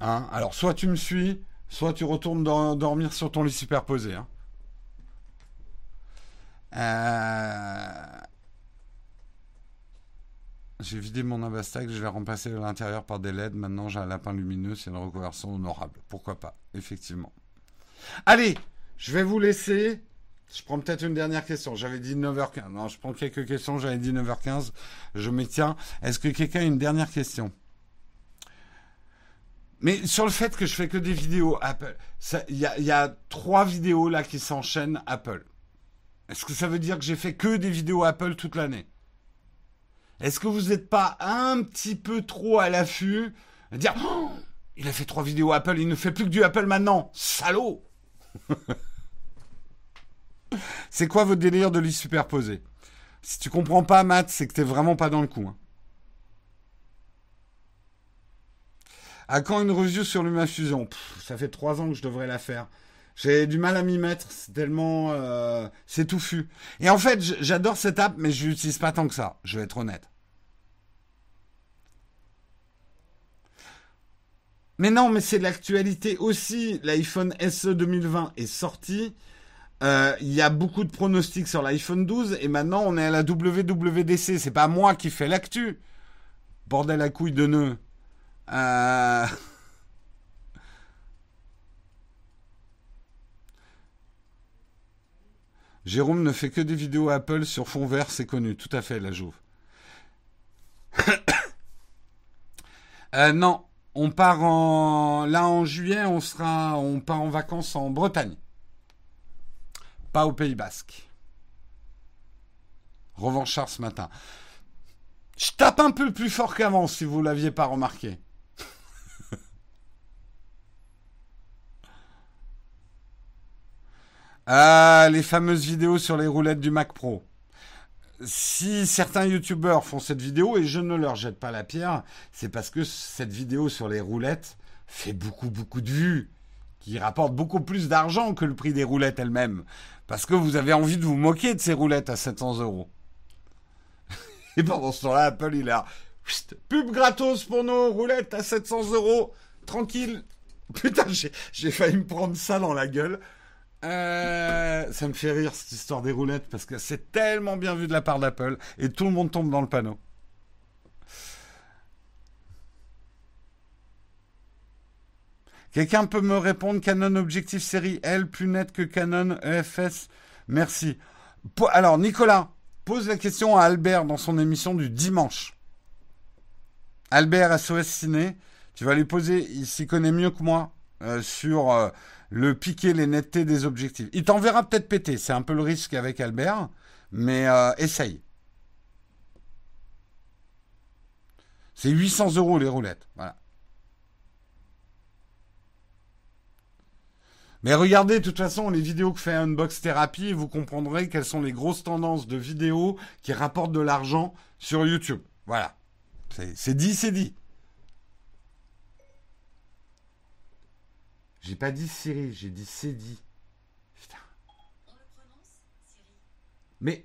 Hein Alors, soit tu me suis, soit tu retournes dormir sur ton lit superposé. Hein. Euh, j'ai vidé mon Abastag, je l'ai remplacé de l'intérieur par des LED. Maintenant, j'ai un lapin lumineux, c'est une reconversion honorable. Pourquoi pas, effectivement. Allez, je vais vous laisser. Je prends peut-être une dernière question. J'avais dit 9h15. Non, je prends quelques questions. J'avais dit 9h15. Je me tiens. Est-ce que quelqu'un a une dernière question? Mais sur le fait que je fais que des vidéos Apple, il y, a, trois vidéos là qui s'enchaînent Apple. Est-ce que ça veut dire que j'ai fait que des vidéos Apple toute l'année? Est-ce que vous n'êtes pas un petit peu trop à l'affût à dire oh, il a fait trois vidéos Apple, il ne fait plus que du Apple maintenant, salaud c'est quoi votre délire de lit superposé Si tu comprends pas, Matt, c'est que t'es vraiment pas dans le coup. Hein. À quand une review sur l'humafusion Ça fait trois ans que je devrais la faire. J'ai du mal à m'y mettre, c'est tellement... Euh, c'est touffu. Et en fait, j'adore cette app, mais je l'utilise pas tant que ça, je vais être honnête. Mais non, mais c'est l'actualité aussi. L'iPhone SE 2020 est sorti. Euh, il y a beaucoup de pronostics sur l'iPhone 12 et maintenant on est à la WWDC. C'est pas moi qui fais l'actu. Bordel à couille de nœud. Euh, Jérôme ne fait que des vidéos Apple sur fond vert, c'est connu. Tout à fait, la jouve. Euh, non, on part en là en juillet, on sera, on part en vacances en Bretagne au Pays Basque. Revanchard ce matin. Je tape un peu plus fort qu'avant, si vous l'aviez pas remarqué. Ah, les fameuses vidéos sur les roulettes du Mac Pro. Si certains youtubeurs font cette vidéo, et je ne leur jette pas la pierre, c'est parce que cette vidéo sur les roulettes fait beaucoup, beaucoup de vues qui rapporte beaucoup plus d'argent que le prix des roulettes elles-mêmes. Parce que vous avez envie de vous moquer de ces roulettes à 700 euros. Et pendant ce temps-là, Apple, il a pub gratos pour nos roulettes à 700 euros. Tranquille. Putain, j'ai failli me prendre ça dans la gueule. Euh, ça me fait rire cette histoire des roulettes parce que c'est tellement bien vu de la part d'Apple et tout le monde tombe dans le panneau. Quelqu'un peut me répondre Canon Objectif Série L plus net que Canon EFS Merci. Alors Nicolas, pose la question à Albert dans son émission du dimanche. Albert SOS Ciné, tu vas lui poser, il s'y connaît mieux que moi euh, sur euh, le piquer les nettetés des objectifs. Il t'enverra peut-être péter, c'est un peu le risque avec Albert, mais euh, essaye. C'est 800 euros les roulettes. Voilà. Mais regardez, de toute façon, les vidéos que fait Unbox Therapy, vous comprendrez quelles sont les grosses tendances de vidéos qui rapportent de l'argent sur YouTube. Voilà. C'est dit, c'est dit. J'ai pas dit Siri, j'ai dit dit. Putain. On le prononce. Mais.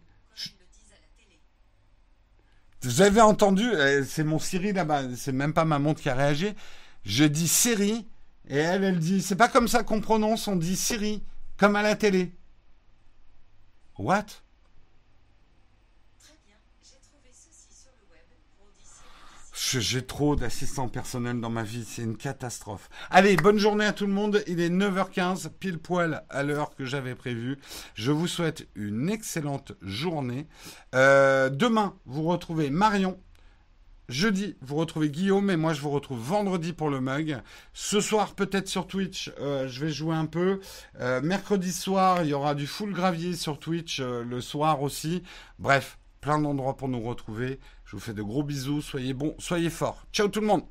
Vous avez entendu, euh, c'est mon Siri là-bas, c'est même pas ma montre qui a réagi. Je dis Siri et elle, elle dit, c'est pas comme ça qu'on prononce, on dit Siri, comme à la télé. What? J'ai trop d'assistants personnels dans ma vie, c'est une catastrophe. Allez, bonne journée à tout le monde. Il est 9h15, pile poil à l'heure que j'avais prévue. Je vous souhaite une excellente journée. Euh, demain, vous retrouvez Marion Jeudi, vous retrouvez Guillaume et moi je vous retrouve vendredi pour le mug. Ce soir, peut-être sur Twitch, euh, je vais jouer un peu. Euh, mercredi soir, il y aura du full gravier sur Twitch le soir aussi. Bref, plein d'endroits pour nous retrouver. Je vous fais de gros bisous. Soyez bons, soyez forts. Ciao tout le monde.